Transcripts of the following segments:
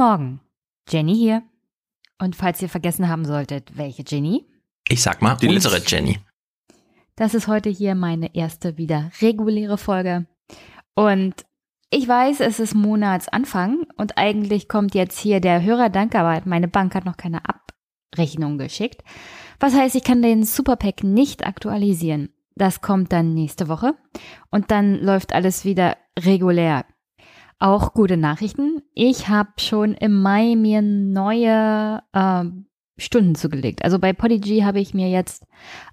Morgen, Jenny hier. Und falls ihr vergessen haben solltet, welche Jenny? Ich sag mal, die mittlere Jenny. Das ist heute hier meine erste wieder reguläre Folge. Und ich weiß, es ist Monatsanfang und eigentlich kommt jetzt hier der Hörerdank, aber meine Bank hat noch keine Abrechnung geschickt. Was heißt, ich kann den Superpack nicht aktualisieren. Das kommt dann nächste Woche und dann läuft alles wieder regulär. Auch gute Nachrichten. Ich habe schon im Mai mir neue ähm, Stunden zugelegt. Also bei Podigy habe ich mir jetzt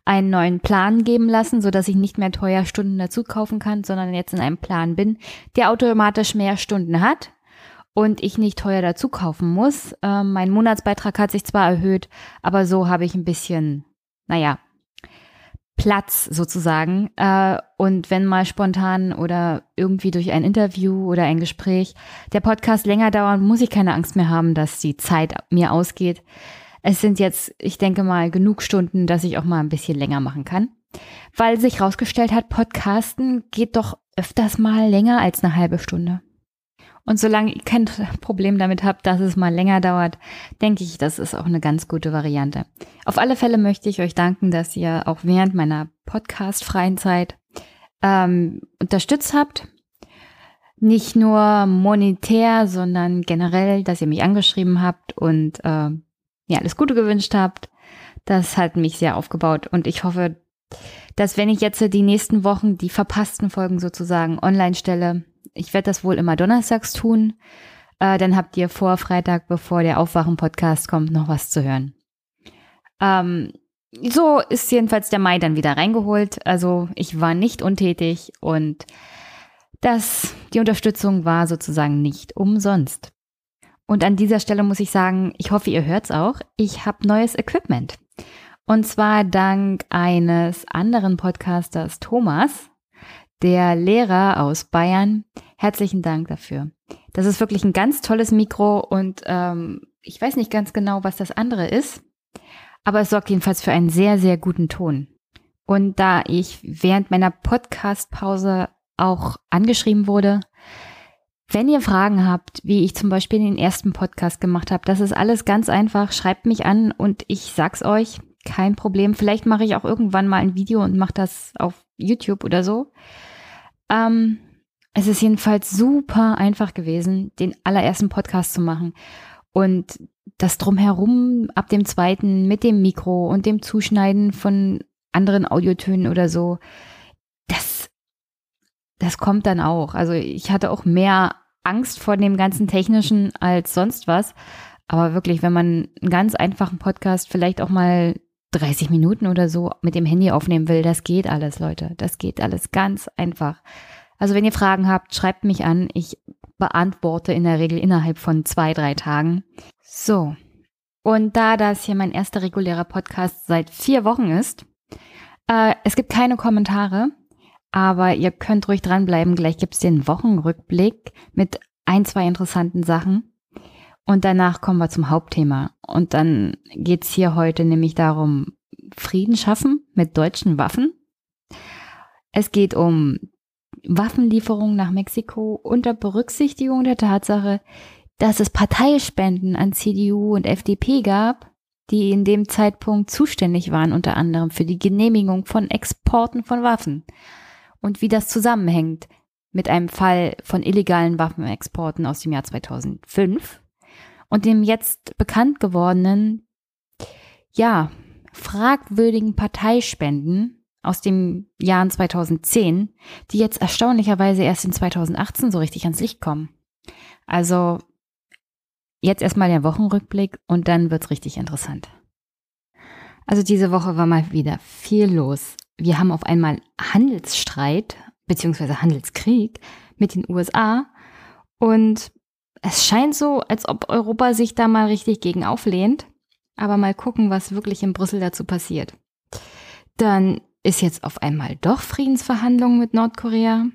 einen neuen Plan geben lassen, so dass ich nicht mehr teuer Stunden dazu kaufen kann, sondern jetzt in einem Plan bin, der automatisch mehr Stunden hat und ich nicht teuer dazu kaufen muss. Ähm, mein Monatsbeitrag hat sich zwar erhöht, aber so habe ich ein bisschen, naja, Platz sozusagen. Äh, und wenn mal spontan oder irgendwie durch ein Interview oder ein Gespräch der Podcast länger dauert, muss ich keine Angst mehr haben, dass die Zeit mir ausgeht. Es sind jetzt, ich denke mal, genug Stunden, dass ich auch mal ein bisschen länger machen kann. Weil sich rausgestellt hat, Podcasten geht doch öfters mal länger als eine halbe Stunde. Und solange ihr kein Problem damit habt, dass es mal länger dauert, denke ich, das ist auch eine ganz gute Variante. Auf alle Fälle möchte ich euch danken, dass ihr auch während meiner Podcast-freien Zeit ähm, unterstützt habt. Nicht nur monetär, sondern generell, dass ihr mich angeschrieben habt und äh, ja, alles Gute gewünscht habt. Das hat mich sehr aufgebaut und ich hoffe, dass wenn ich jetzt die nächsten Wochen die verpassten Folgen sozusagen online stelle, ich werde das wohl immer donnerstags tun, äh, dann habt ihr vor Freitag, bevor der Aufwachen-Podcast kommt, noch was zu hören. Ähm, so ist jedenfalls der Mai dann wieder reingeholt. Also ich war nicht untätig und das, die Unterstützung war sozusagen nicht umsonst. Und an dieser Stelle muss ich sagen, ich hoffe, ihr hört's auch. Ich habe neues Equipment. Und zwar dank eines anderen Podcasters, Thomas, der Lehrer aus Bayern. Herzlichen Dank dafür. Das ist wirklich ein ganz tolles Mikro und ähm, ich weiß nicht ganz genau, was das andere ist, aber es sorgt jedenfalls für einen sehr, sehr guten Ton. Und da ich während meiner Podcast-Pause auch angeschrieben wurde, wenn ihr Fragen habt, wie ich zum Beispiel den ersten Podcast gemacht habe, das ist alles ganz einfach. Schreibt mich an und ich sag's euch, kein Problem. Vielleicht mache ich auch irgendwann mal ein Video und mache das auf YouTube oder so. Ähm, es ist jedenfalls super einfach gewesen, den allerersten Podcast zu machen. Und das drumherum ab dem zweiten mit dem Mikro und dem Zuschneiden von anderen Audiotönen oder so, das, das kommt dann auch. Also ich hatte auch mehr Angst vor dem ganzen Technischen als sonst was. Aber wirklich, wenn man einen ganz einfachen Podcast vielleicht auch mal 30 Minuten oder so mit dem Handy aufnehmen will, das geht alles, Leute. Das geht alles ganz einfach. Also wenn ihr Fragen habt, schreibt mich an. Ich beantworte in der Regel innerhalb von zwei, drei Tagen. So. Und da das hier mein erster regulärer Podcast seit vier Wochen ist, äh, es gibt keine Kommentare, aber ihr könnt ruhig dranbleiben. Gleich gibt's den Wochenrückblick mit ein, zwei interessanten Sachen. Und danach kommen wir zum Hauptthema. Und dann geht's hier heute nämlich darum, Frieden schaffen mit deutschen Waffen. Es geht um Waffenlieferungen nach Mexiko unter Berücksichtigung der Tatsache, dass es Parteispenden an CDU und FDP gab, die in dem Zeitpunkt zuständig waren, unter anderem für die Genehmigung von Exporten von Waffen. Und wie das zusammenhängt mit einem Fall von illegalen Waffenexporten aus dem Jahr 2005 und dem jetzt bekannt gewordenen, ja, fragwürdigen Parteispenden aus dem Jahren 2010, die jetzt erstaunlicherweise erst in 2018 so richtig ans Licht kommen. Also jetzt erstmal der Wochenrückblick und dann wird's richtig interessant. Also diese Woche war mal wieder viel los. Wir haben auf einmal Handelsstreit beziehungsweise Handelskrieg mit den USA und es scheint so, als ob Europa sich da mal richtig gegen auflehnt. Aber mal gucken, was wirklich in Brüssel dazu passiert. Dann ist jetzt auf einmal doch Friedensverhandlungen mit Nordkorea.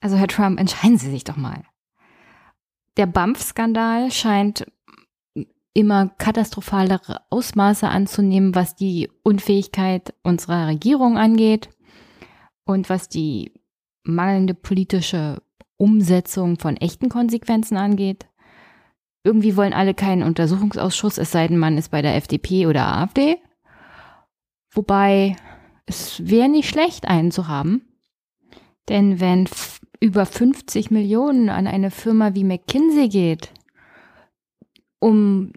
Also Herr Trump, entscheiden Sie sich doch mal. Der BAMF-Skandal scheint immer katastrophalere Ausmaße anzunehmen, was die Unfähigkeit unserer Regierung angeht und was die mangelnde politische Umsetzung von echten Konsequenzen angeht. irgendwie wollen alle keinen Untersuchungsausschuss, es sei denn, man ist bei der FDP oder AfD. Wobei es wäre nicht schlecht, einen zu haben. Denn wenn über 50 Millionen an eine Firma wie McKinsey geht, um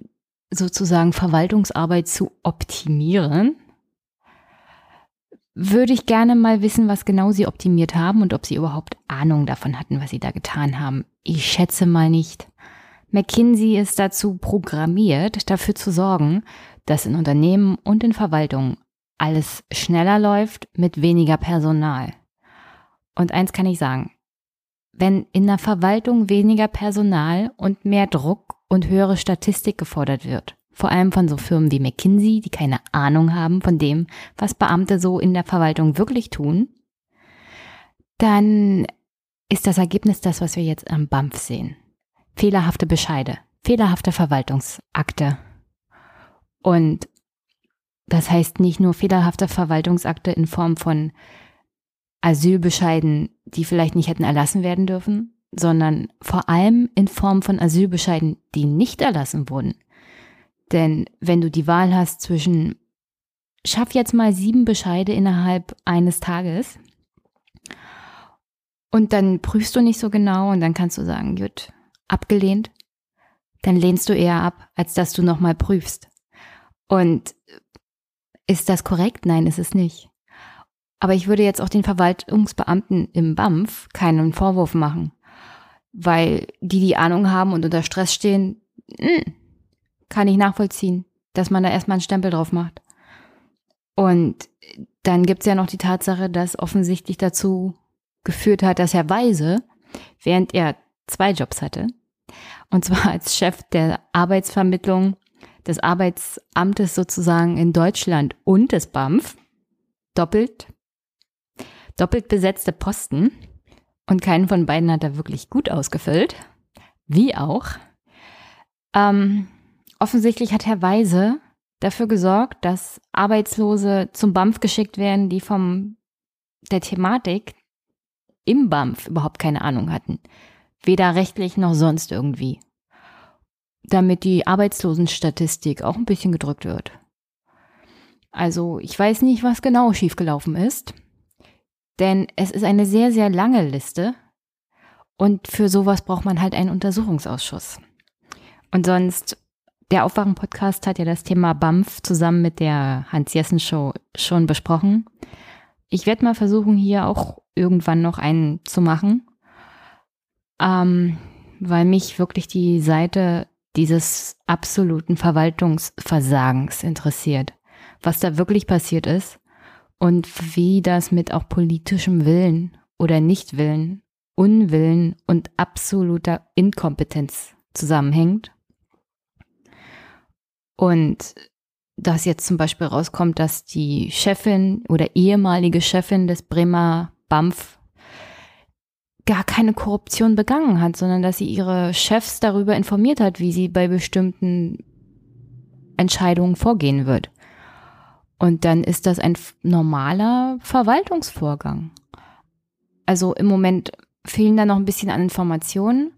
sozusagen Verwaltungsarbeit zu optimieren, würde ich gerne mal wissen, was genau sie optimiert haben und ob sie überhaupt Ahnung davon hatten, was sie da getan haben. Ich schätze mal nicht. McKinsey ist dazu programmiert, dafür zu sorgen, dass in Unternehmen und in Verwaltungen alles schneller läuft mit weniger Personal. Und eins kann ich sagen, wenn in der Verwaltung weniger Personal und mehr Druck und höhere Statistik gefordert wird, vor allem von so Firmen wie McKinsey, die keine Ahnung haben von dem, was Beamte so in der Verwaltung wirklich tun, dann ist das Ergebnis das, was wir jetzt am BAMF sehen. Fehlerhafte Bescheide, fehlerhafte Verwaltungsakte. Und das heißt nicht nur fehlerhafte Verwaltungsakte in Form von Asylbescheiden, die vielleicht nicht hätten erlassen werden dürfen, sondern vor allem in Form von Asylbescheiden, die nicht erlassen wurden. Denn wenn du die Wahl hast zwischen, schaff jetzt mal sieben Bescheide innerhalb eines Tages und dann prüfst du nicht so genau und dann kannst du sagen, gut, abgelehnt, dann lehnst du eher ab, als dass du nochmal prüfst. Und ist das korrekt? Nein, ist es nicht. Aber ich würde jetzt auch den Verwaltungsbeamten im BAMF keinen Vorwurf machen, weil die die Ahnung haben und unter Stress stehen, hm, kann ich nachvollziehen, dass man da erstmal einen Stempel drauf macht. Und dann gibt es ja noch die Tatsache, dass offensichtlich dazu geführt hat, dass Herr Weise, während er zwei Jobs hatte, und zwar als Chef der Arbeitsvermittlung des Arbeitsamtes sozusagen in Deutschland und des BAMF, doppelt doppelt besetzte Posten und keinen von beiden hat er wirklich gut ausgefüllt. Wie auch. Ähm, offensichtlich hat Herr Weise dafür gesorgt, dass Arbeitslose zum BAMF geschickt werden, die vom der Thematik im BAMF überhaupt keine Ahnung hatten. Weder rechtlich noch sonst irgendwie. Damit die Arbeitslosenstatistik auch ein bisschen gedrückt wird. Also ich weiß nicht, was genau schiefgelaufen ist. Denn es ist eine sehr, sehr lange Liste und für sowas braucht man halt einen Untersuchungsausschuss. Und sonst, der Aufwachen-Podcast hat ja das Thema BAMF zusammen mit der Hans-Jessen-Show schon besprochen. Ich werde mal versuchen, hier auch irgendwann noch einen zu machen, ähm, weil mich wirklich die Seite dieses absoluten Verwaltungsversagens interessiert. Was da wirklich passiert ist und wie das mit auch politischem Willen oder Nichtwillen, Unwillen und absoluter Inkompetenz zusammenhängt. Und dass jetzt zum Beispiel rauskommt, dass die Chefin oder ehemalige Chefin des Bremer BAMF gar keine Korruption begangen hat, sondern dass sie ihre Chefs darüber informiert hat, wie sie bei bestimmten Entscheidungen vorgehen wird. Und dann ist das ein normaler Verwaltungsvorgang. Also im Moment fehlen da noch ein bisschen an Informationen.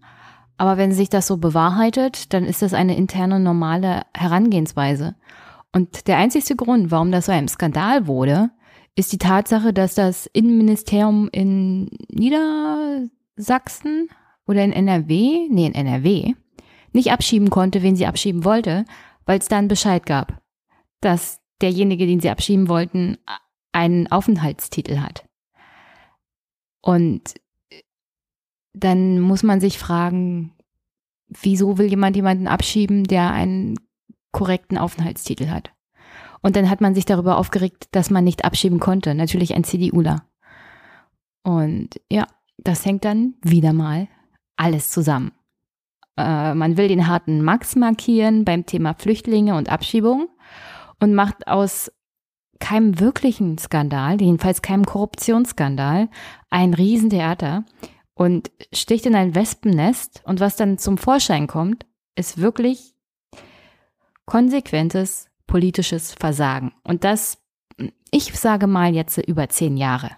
Aber wenn sich das so bewahrheitet, dann ist das eine interne normale Herangehensweise. Und der einzigste Grund, warum das so ein Skandal wurde, ist die Tatsache, dass das Innenministerium in Niedersachsen oder in NRW, nee, in NRW, nicht abschieben konnte, wen sie abschieben wollte, weil es da einen Bescheid gab, dass derjenige, den sie abschieben wollten, einen Aufenthaltstitel hat. Und dann muss man sich fragen, wieso will jemand jemanden abschieben, der einen korrekten Aufenthaltstitel hat? Und dann hat man sich darüber aufgeregt, dass man nicht abschieben konnte. Natürlich ein CDUler. Und ja, das hängt dann wieder mal alles zusammen. Äh, man will den harten Max markieren beim Thema Flüchtlinge und Abschiebung und macht aus keinem wirklichen Skandal, jedenfalls keinem Korruptionsskandal, ein Riesentheater und sticht in ein Wespennest. Und was dann zum Vorschein kommt, ist wirklich konsequentes politisches Versagen. Und das, ich sage mal jetzt über zehn Jahre.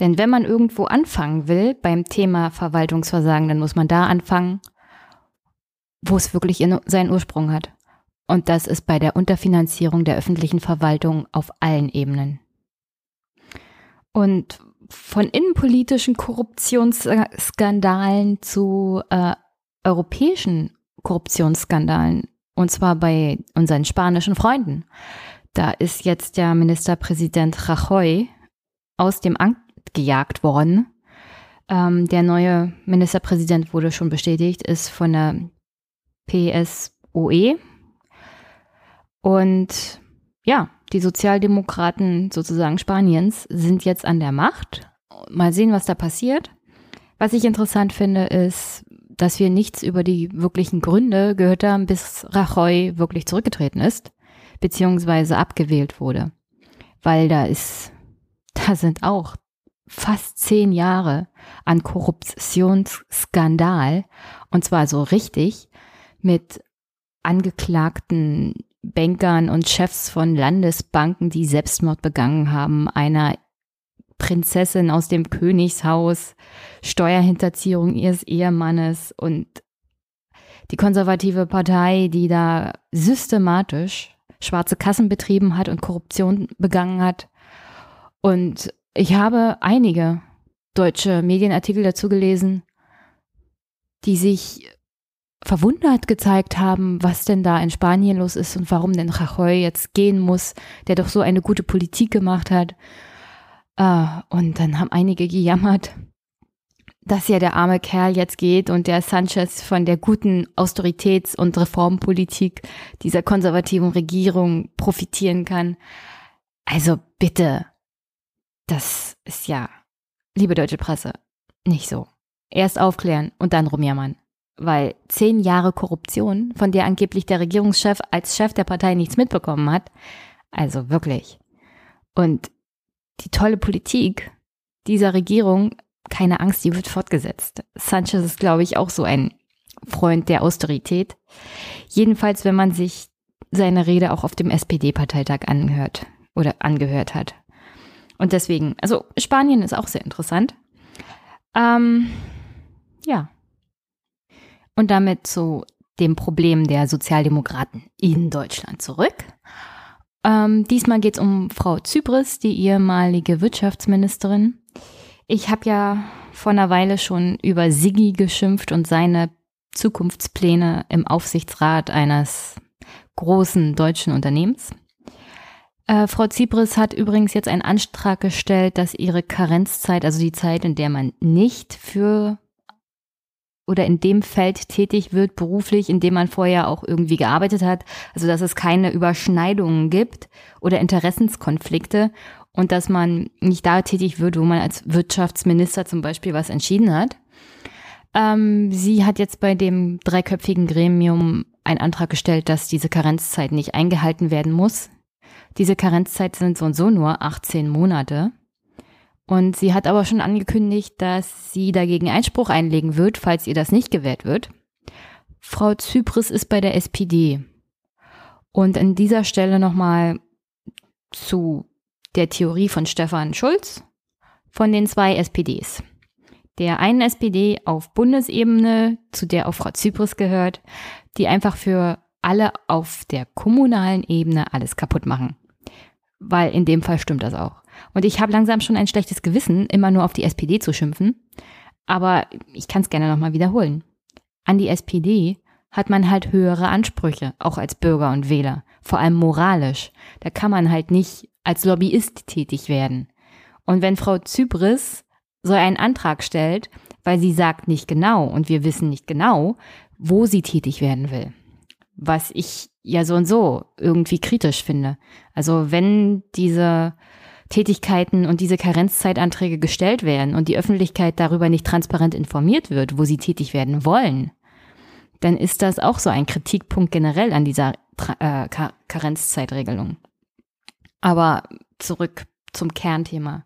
Denn wenn man irgendwo anfangen will beim Thema Verwaltungsversagen, dann muss man da anfangen, wo es wirklich seinen Ursprung hat. Und das ist bei der Unterfinanzierung der öffentlichen Verwaltung auf allen Ebenen. Und von innenpolitischen Korruptionsskandalen zu äh, europäischen Korruptionsskandalen, und zwar bei unseren spanischen Freunden. Da ist jetzt der Ministerpräsident Rajoy aus dem Amt gejagt worden. Ähm, der neue Ministerpräsident wurde schon bestätigt, ist von der PSOE. Und ja, die Sozialdemokraten sozusagen Spaniens sind jetzt an der Macht. Mal sehen, was da passiert. Was ich interessant finde, ist, dass wir nichts über die wirklichen Gründe gehört haben, bis Rajoy wirklich zurückgetreten ist, beziehungsweise abgewählt wurde. Weil da ist, da sind auch fast zehn Jahre an Korruptionsskandal und zwar so richtig mit angeklagten Bankern und Chefs von Landesbanken, die Selbstmord begangen haben, einer Prinzessin aus dem Königshaus, Steuerhinterziehung ihres Ehemannes und die konservative Partei, die da systematisch schwarze Kassen betrieben hat und Korruption begangen hat. Und ich habe einige deutsche Medienartikel dazu gelesen, die sich verwundert gezeigt haben, was denn da in Spanien los ist und warum denn Rajoy jetzt gehen muss, der doch so eine gute Politik gemacht hat. Uh, und dann haben einige gejammert, dass ja der arme Kerl jetzt geht und der Sanchez von der guten Austeritäts- und Reformpolitik dieser konservativen Regierung profitieren kann. Also bitte, das ist ja, liebe deutsche Presse, nicht so. Erst aufklären und dann rumjammern weil zehn Jahre Korruption, von der angeblich der Regierungschef als Chef der Partei nichts mitbekommen hat, also wirklich. Und die tolle Politik dieser Regierung, keine Angst, die wird fortgesetzt. Sanchez ist, glaube ich, auch so ein Freund der Austerität. Jedenfalls, wenn man sich seine Rede auch auf dem SPD-Parteitag angehört oder angehört hat. Und deswegen, also Spanien ist auch sehr interessant. Ähm, ja, und damit zu dem Problem der Sozialdemokraten in Deutschland zurück. Ähm, diesmal geht es um Frau Zypris, die ehemalige Wirtschaftsministerin. Ich habe ja vor einer Weile schon über Siggi geschimpft und seine Zukunftspläne im Aufsichtsrat eines großen deutschen Unternehmens. Äh, Frau Zypris hat übrigens jetzt einen Antrag gestellt, dass ihre Karenzzeit, also die Zeit, in der man nicht für oder in dem Feld tätig wird beruflich, in dem man vorher auch irgendwie gearbeitet hat. Also dass es keine Überschneidungen gibt oder Interessenskonflikte und dass man nicht da tätig wird, wo man als Wirtschaftsminister zum Beispiel was entschieden hat. Ähm, sie hat jetzt bei dem dreiköpfigen Gremium einen Antrag gestellt, dass diese Karenzzeit nicht eingehalten werden muss. Diese Karenzzeit sind so und so nur 18 Monate. Und sie hat aber schon angekündigt, dass sie dagegen Einspruch einlegen wird, falls ihr das nicht gewährt wird. Frau Zypris ist bei der SPD. Und an dieser Stelle nochmal zu der Theorie von Stefan Schulz von den zwei SPDs. Der einen SPD auf Bundesebene, zu der auch Frau Zypris gehört, die einfach für alle auf der kommunalen Ebene alles kaputt machen. Weil in dem Fall stimmt das auch. Und ich habe langsam schon ein schlechtes Gewissen, immer nur auf die SPD zu schimpfen. Aber ich kann es gerne nochmal wiederholen. An die SPD hat man halt höhere Ansprüche, auch als Bürger und Wähler, vor allem moralisch. Da kann man halt nicht als Lobbyist tätig werden. Und wenn Frau Zypris so einen Antrag stellt, weil sie sagt nicht genau und wir wissen nicht genau, wo sie tätig werden will, was ich ja so und so irgendwie kritisch finde. Also wenn diese Tätigkeiten und diese Karenzzeitanträge gestellt werden und die Öffentlichkeit darüber nicht transparent informiert wird, wo sie tätig werden wollen, dann ist das auch so ein Kritikpunkt generell an dieser äh, Karenzzeitregelung. Aber zurück zum Kernthema.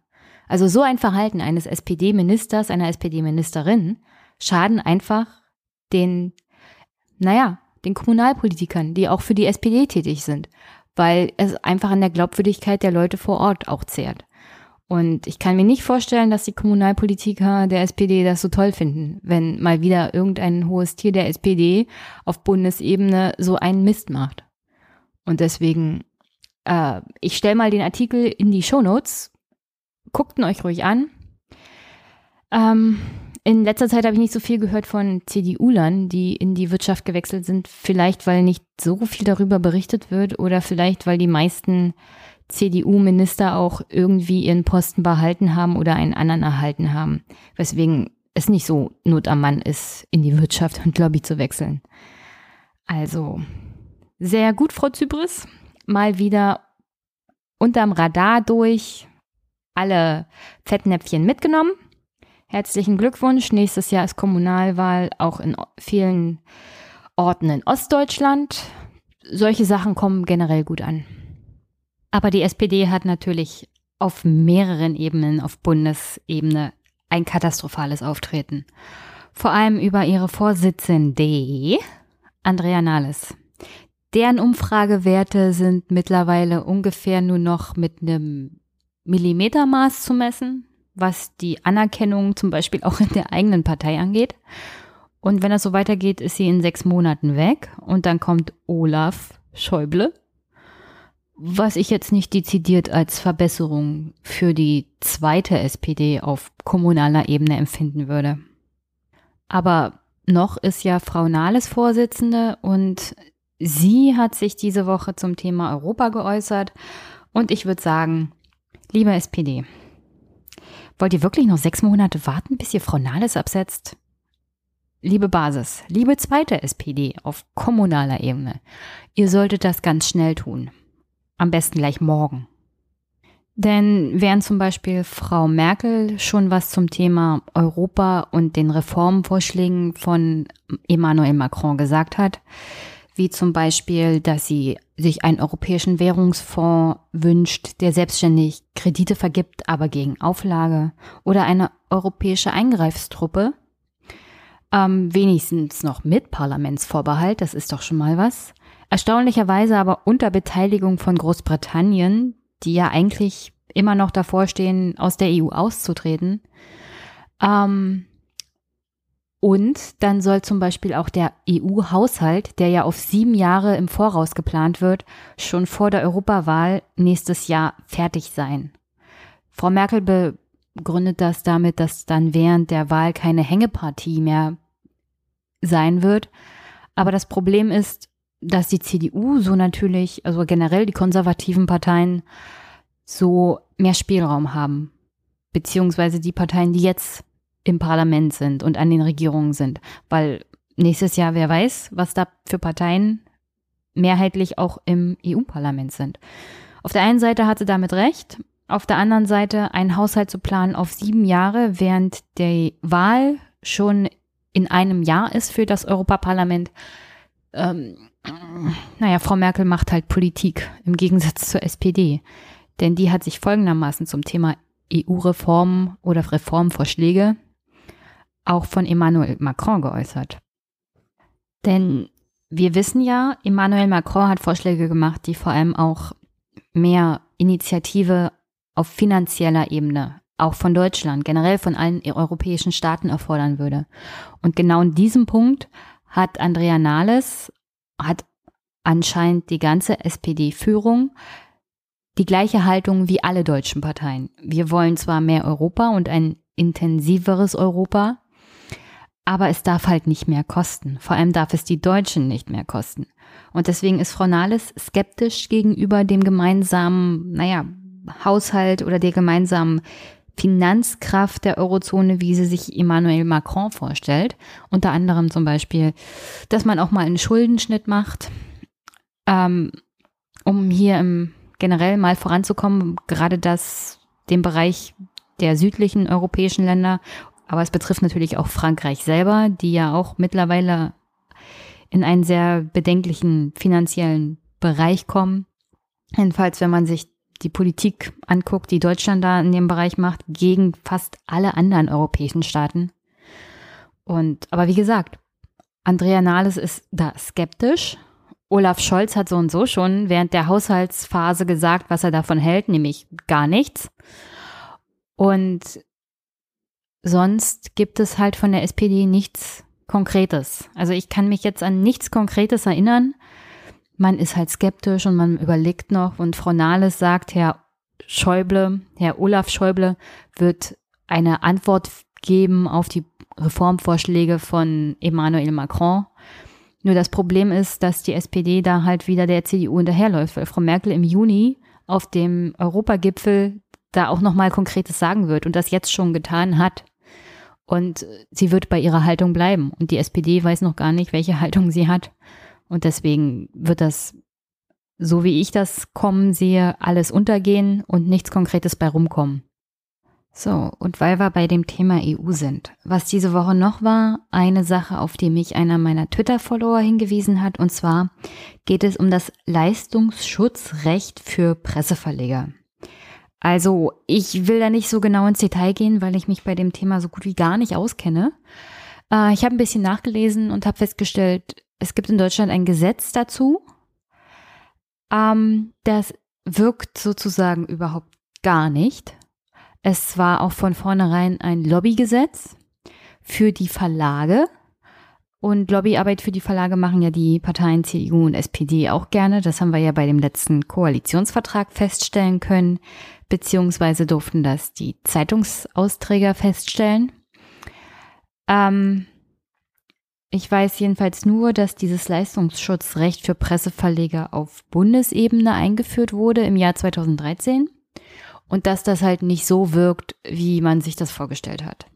Also so ein Verhalten eines SPD-Ministers, einer SPD-Ministerin schaden einfach den, naja, den Kommunalpolitikern, die auch für die SPD tätig sind weil es einfach an der Glaubwürdigkeit der Leute vor Ort auch zehrt. Und ich kann mir nicht vorstellen, dass die Kommunalpolitiker der SPD das so toll finden, wenn mal wieder irgendein hohes Tier der SPD auf Bundesebene so einen Mist macht. Und deswegen, äh, ich stelle mal den Artikel in die Shownotes. Guckt ihn euch ruhig an. Ähm, in letzter Zeit habe ich nicht so viel gehört von CDU-Lern, die in die Wirtschaft gewechselt sind. Vielleicht, weil nicht so viel darüber berichtet wird oder vielleicht, weil die meisten CDU-Minister auch irgendwie ihren Posten behalten haben oder einen anderen erhalten haben. Weswegen es nicht so Not am Mann ist, in die Wirtschaft und Lobby zu wechseln. Also, sehr gut, Frau Zypris. Mal wieder unterm Radar durch, alle Fettnäpfchen mitgenommen. Herzlichen Glückwunsch. Nächstes Jahr ist Kommunalwahl auch in vielen Orten in Ostdeutschland. Solche Sachen kommen generell gut an. Aber die SPD hat natürlich auf mehreren Ebenen, auf Bundesebene, ein katastrophales Auftreten. Vor allem über ihre Vorsitzende, Andrea Nahles. Deren Umfragewerte sind mittlerweile ungefähr nur noch mit einem Millimetermaß zu messen, was die Anerkennung zum Beispiel auch in der eigenen Partei angeht. Und wenn das so weitergeht, ist sie in sechs Monaten weg und dann kommt Olaf Schäuble was ich jetzt nicht dezidiert als Verbesserung für die zweite SPD auf kommunaler Ebene empfinden würde. Aber noch ist ja Frau Nahles Vorsitzende und sie hat sich diese Woche zum Thema Europa geäußert und ich würde sagen, lieber SPD, wollt ihr wirklich noch sechs Monate warten, bis ihr Frau Nahles absetzt? Liebe Basis, liebe zweite SPD auf kommunaler Ebene, ihr solltet das ganz schnell tun. Am besten gleich morgen. Denn während zum Beispiel Frau Merkel schon was zum Thema Europa und den Reformvorschlägen von Emmanuel Macron gesagt hat, wie zum Beispiel, dass sie sich einen europäischen Währungsfonds wünscht, der selbstständig Kredite vergibt, aber gegen Auflage, oder eine europäische Eingreifstruppe, ähm, wenigstens noch mit Parlamentsvorbehalt, das ist doch schon mal was, Erstaunlicherweise aber unter Beteiligung von Großbritannien, die ja eigentlich immer noch davor stehen, aus der EU auszutreten. Ähm, und dann soll zum Beispiel auch der EU-Haushalt, der ja auf sieben Jahre im Voraus geplant wird, schon vor der Europawahl nächstes Jahr fertig sein. Frau Merkel begründet das damit, dass dann während der Wahl keine Hängepartie mehr sein wird. Aber das Problem ist, dass die CDU so natürlich, also generell die konservativen Parteien so mehr Spielraum haben. Beziehungsweise die Parteien, die jetzt im Parlament sind und an den Regierungen sind. Weil nächstes Jahr, wer weiß, was da für Parteien mehrheitlich auch im EU-Parlament sind. Auf der einen Seite hat sie damit recht, auf der anderen Seite einen Haushalt zu planen auf sieben Jahre, während die Wahl schon in einem Jahr ist für das Europaparlament, ähm, naja, Frau Merkel macht halt Politik im Gegensatz zur SPD. Denn die hat sich folgendermaßen zum Thema EU-Reformen oder Reformvorschläge auch von Emmanuel Macron geäußert. Denn wir wissen ja, Emmanuel Macron hat Vorschläge gemacht, die vor allem auch mehr Initiative auf finanzieller Ebene, auch von Deutschland, generell von allen europäischen Staaten erfordern würde. Und genau in diesem Punkt hat Andrea Nahles hat anscheinend die ganze SPD-Führung die gleiche Haltung wie alle deutschen Parteien. Wir wollen zwar mehr Europa und ein intensiveres Europa, aber es darf halt nicht mehr kosten. Vor allem darf es die Deutschen nicht mehr kosten. Und deswegen ist Frau Nahles skeptisch gegenüber dem gemeinsamen, naja, Haushalt oder der gemeinsamen Finanzkraft der Eurozone, wie sie sich Emmanuel Macron vorstellt. Unter anderem zum Beispiel, dass man auch mal einen Schuldenschnitt macht, ähm, um hier im generell mal voranzukommen, gerade das den Bereich der südlichen europäischen Länder, aber es betrifft natürlich auch Frankreich selber, die ja auch mittlerweile in einen sehr bedenklichen finanziellen Bereich kommen. Jedenfalls, wenn man sich die Politik anguckt, die Deutschland da in dem Bereich macht, gegen fast alle anderen europäischen Staaten. Und, aber wie gesagt, Andrea Nahles ist da skeptisch. Olaf Scholz hat so und so schon während der Haushaltsphase gesagt, was er davon hält, nämlich gar nichts. Und sonst gibt es halt von der SPD nichts Konkretes. Also ich kann mich jetzt an nichts Konkretes erinnern. Man ist halt skeptisch und man überlegt noch und Frau Nahles sagt, Herr Schäuble, Herr Olaf Schäuble wird eine Antwort geben auf die Reformvorschläge von Emmanuel Macron. Nur das Problem ist, dass die SPD da halt wieder der CDU hinterherläuft, weil Frau Merkel im Juni auf dem Europagipfel da auch nochmal Konkretes sagen wird und das jetzt schon getan hat. Und sie wird bei ihrer Haltung bleiben. Und die SPD weiß noch gar nicht, welche Haltung sie hat. Und deswegen wird das, so wie ich das kommen sehe, alles untergehen und nichts Konkretes bei rumkommen. So, und weil wir bei dem Thema EU sind, was diese Woche noch war, eine Sache, auf die mich einer meiner Twitter-Follower hingewiesen hat, und zwar geht es um das Leistungsschutzrecht für Presseverleger. Also, ich will da nicht so genau ins Detail gehen, weil ich mich bei dem Thema so gut wie gar nicht auskenne. Äh, ich habe ein bisschen nachgelesen und habe festgestellt, es gibt in Deutschland ein Gesetz dazu. Ähm, das wirkt sozusagen überhaupt gar nicht. Es war auch von vornherein ein Lobbygesetz für die Verlage. Und Lobbyarbeit für die Verlage machen ja die Parteien CDU und SPD auch gerne. Das haben wir ja bei dem letzten Koalitionsvertrag feststellen können, beziehungsweise durften das die Zeitungsausträger feststellen. Ähm, ich weiß jedenfalls nur, dass dieses Leistungsschutzrecht für Presseverleger auf Bundesebene eingeführt wurde im Jahr 2013 und dass das halt nicht so wirkt, wie man sich das vorgestellt hat.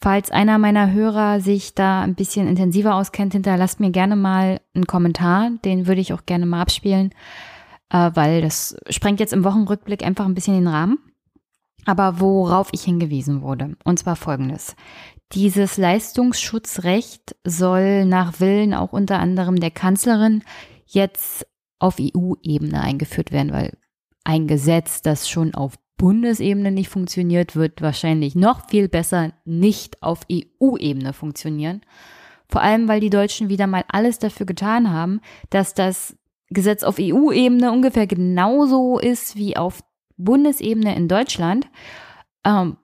Falls einer meiner Hörer sich da ein bisschen intensiver auskennt, hinterlasst mir gerne mal einen Kommentar, den würde ich auch gerne mal abspielen, äh, weil das sprengt jetzt im Wochenrückblick einfach ein bisschen den Rahmen. Aber worauf ich hingewiesen wurde, und zwar folgendes. Dieses Leistungsschutzrecht soll nach Willen auch unter anderem der Kanzlerin jetzt auf EU-Ebene eingeführt werden, weil ein Gesetz, das schon auf Bundesebene nicht funktioniert, wird wahrscheinlich noch viel besser nicht auf EU-Ebene funktionieren. Vor allem, weil die Deutschen wieder mal alles dafür getan haben, dass das Gesetz auf EU-Ebene ungefähr genauso ist wie auf Bundesebene in Deutschland, ähm,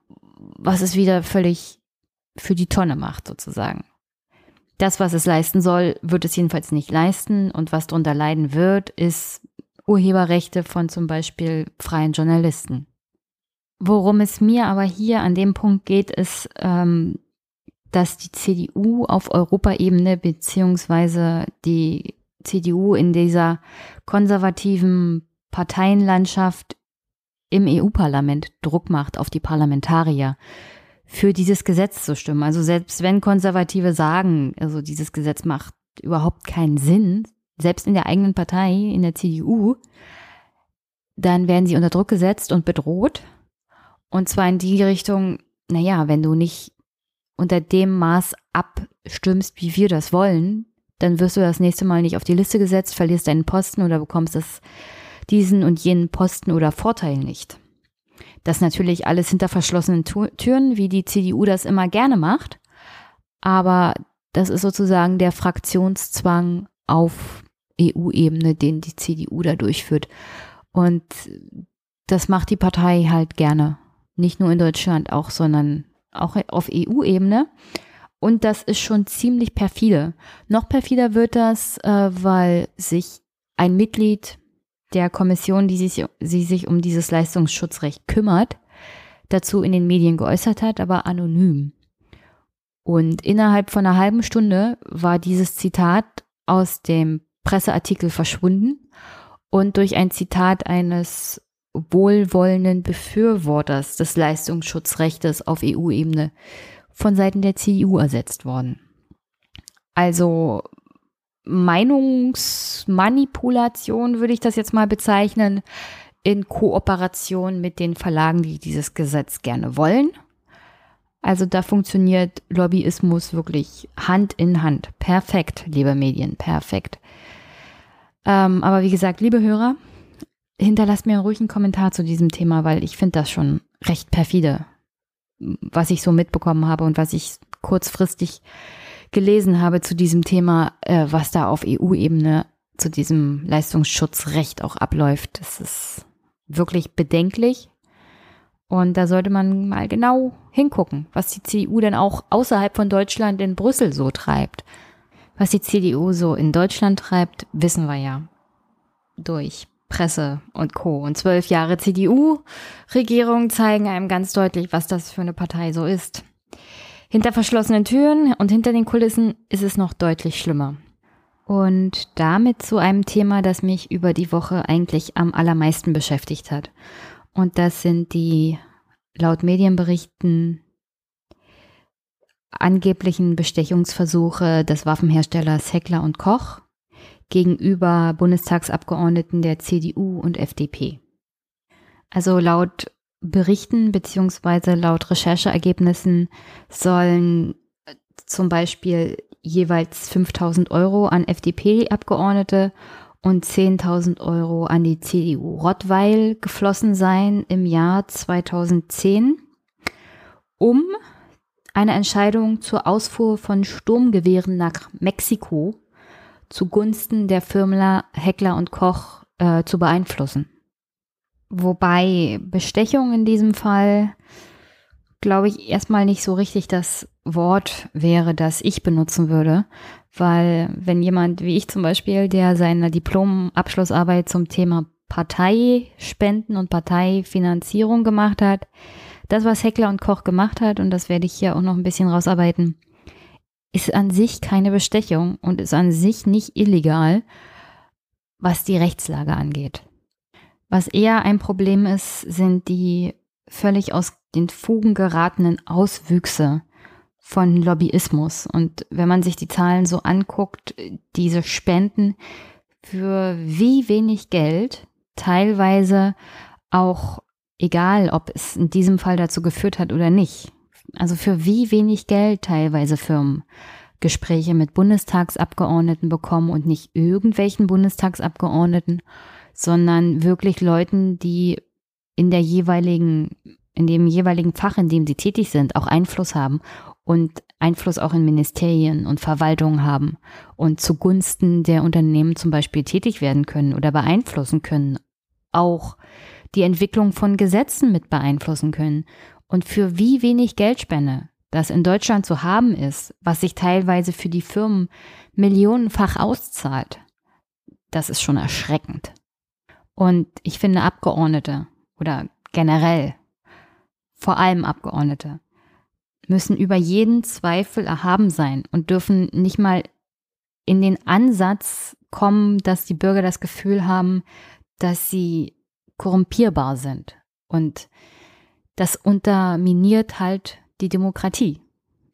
was es wieder völlig für die Tonne macht, sozusagen. Das, was es leisten soll, wird es jedenfalls nicht leisten und was darunter leiden wird, ist Urheberrechte von zum Beispiel freien Journalisten. Worum es mir aber hier an dem Punkt geht, ist, ähm, dass die CDU auf Europaebene beziehungsweise die CDU in dieser konservativen Parteienlandschaft im EU-Parlament Druck macht auf die Parlamentarier, für dieses Gesetz zu stimmen. Also selbst wenn Konservative sagen, also dieses Gesetz macht überhaupt keinen Sinn, selbst in der eigenen Partei, in der CDU, dann werden sie unter Druck gesetzt und bedroht. Und zwar in die Richtung, naja, wenn du nicht unter dem Maß abstimmst, wie wir das wollen, dann wirst du das nächste Mal nicht auf die Liste gesetzt, verlierst deinen Posten oder bekommst das, diesen und jenen Posten oder Vorteil nicht. Das natürlich alles hinter verschlossenen Türen, wie die CDU das immer gerne macht. Aber das ist sozusagen der Fraktionszwang auf EU-Ebene, den die CDU da durchführt. Und das macht die Partei halt gerne. Nicht nur in Deutschland auch, sondern auch auf EU-Ebene. Und das ist schon ziemlich perfide. Noch perfider wird das, äh, weil sich ein Mitglied der Kommission, die sich, sie sich um dieses Leistungsschutzrecht kümmert, dazu in den Medien geäußert hat, aber anonym. Und innerhalb von einer halben Stunde war dieses Zitat aus dem Presseartikel verschwunden und durch ein Zitat eines wohlwollenden Befürworters des Leistungsschutzrechtes auf EU-Ebene von Seiten der CDU ersetzt worden. Also Meinungsmanipulation würde ich das jetzt mal bezeichnen, in Kooperation mit den Verlagen, die dieses Gesetz gerne wollen. Also da funktioniert Lobbyismus wirklich Hand in Hand. Perfekt, liebe Medien, perfekt. Ähm, aber wie gesagt, liebe Hörer, hinterlasst mir ruhig einen Kommentar zu diesem Thema, weil ich finde das schon recht perfide, was ich so mitbekommen habe und was ich kurzfristig gelesen habe zu diesem Thema, äh, was da auf EU-Ebene zu diesem Leistungsschutzrecht auch abläuft. Das ist wirklich bedenklich. Und da sollte man mal genau hingucken, was die CDU denn auch außerhalb von Deutschland in Brüssel so treibt. Was die CDU so in Deutschland treibt, wissen wir ja. Durch Presse und Co. Und zwölf Jahre CDU-Regierung zeigen einem ganz deutlich, was das für eine Partei so ist. Hinter verschlossenen Türen und hinter den Kulissen ist es noch deutlich schlimmer. Und damit zu einem Thema, das mich über die Woche eigentlich am allermeisten beschäftigt hat. Und das sind die laut Medienberichten angeblichen Bestechungsversuche des Waffenherstellers Heckler und Koch gegenüber Bundestagsabgeordneten der CDU und FDP. Also laut Berichten beziehungsweise laut Rechercheergebnissen sollen zum Beispiel jeweils 5000 Euro an FDP-Abgeordnete und 10.000 Euro an die CDU Rottweil geflossen sein im Jahr 2010, um eine Entscheidung zur Ausfuhr von Sturmgewehren nach Mexiko zugunsten der Firma Heckler und Koch äh, zu beeinflussen. Wobei Bestechung in diesem Fall, glaube ich, erstmal nicht so richtig das Wort wäre, das ich benutzen würde, weil wenn jemand wie ich zum Beispiel, der seine Diplom-Abschlussarbeit zum Thema Parteispenden und Parteifinanzierung gemacht hat, das, was Heckler und Koch gemacht hat, und das werde ich hier auch noch ein bisschen rausarbeiten, ist an sich keine Bestechung und ist an sich nicht illegal, was die Rechtslage angeht. Was eher ein Problem ist, sind die völlig aus den Fugen geratenen Auswüchse von Lobbyismus. Und wenn man sich die Zahlen so anguckt, diese Spenden für wie wenig Geld, teilweise auch egal, ob es in diesem Fall dazu geführt hat oder nicht. Also für wie wenig Geld teilweise Firmen Gespräche mit Bundestagsabgeordneten bekommen und nicht irgendwelchen Bundestagsabgeordneten, sondern wirklich Leuten, die in der jeweiligen, in dem jeweiligen Fach, in dem sie tätig sind, auch Einfluss haben und Einfluss auch in Ministerien und Verwaltungen haben und zugunsten der Unternehmen zum Beispiel tätig werden können oder beeinflussen können, auch die Entwicklung von Gesetzen mit beeinflussen können und für wie wenig Geldspende das in Deutschland zu haben ist, was sich teilweise für die Firmen millionenfach auszahlt, das ist schon erschreckend. Und ich finde Abgeordnete oder generell, vor allem Abgeordnete, müssen über jeden Zweifel erhaben sein und dürfen nicht mal in den Ansatz kommen, dass die Bürger das Gefühl haben, dass sie korrumpierbar sind. Und das unterminiert halt die Demokratie.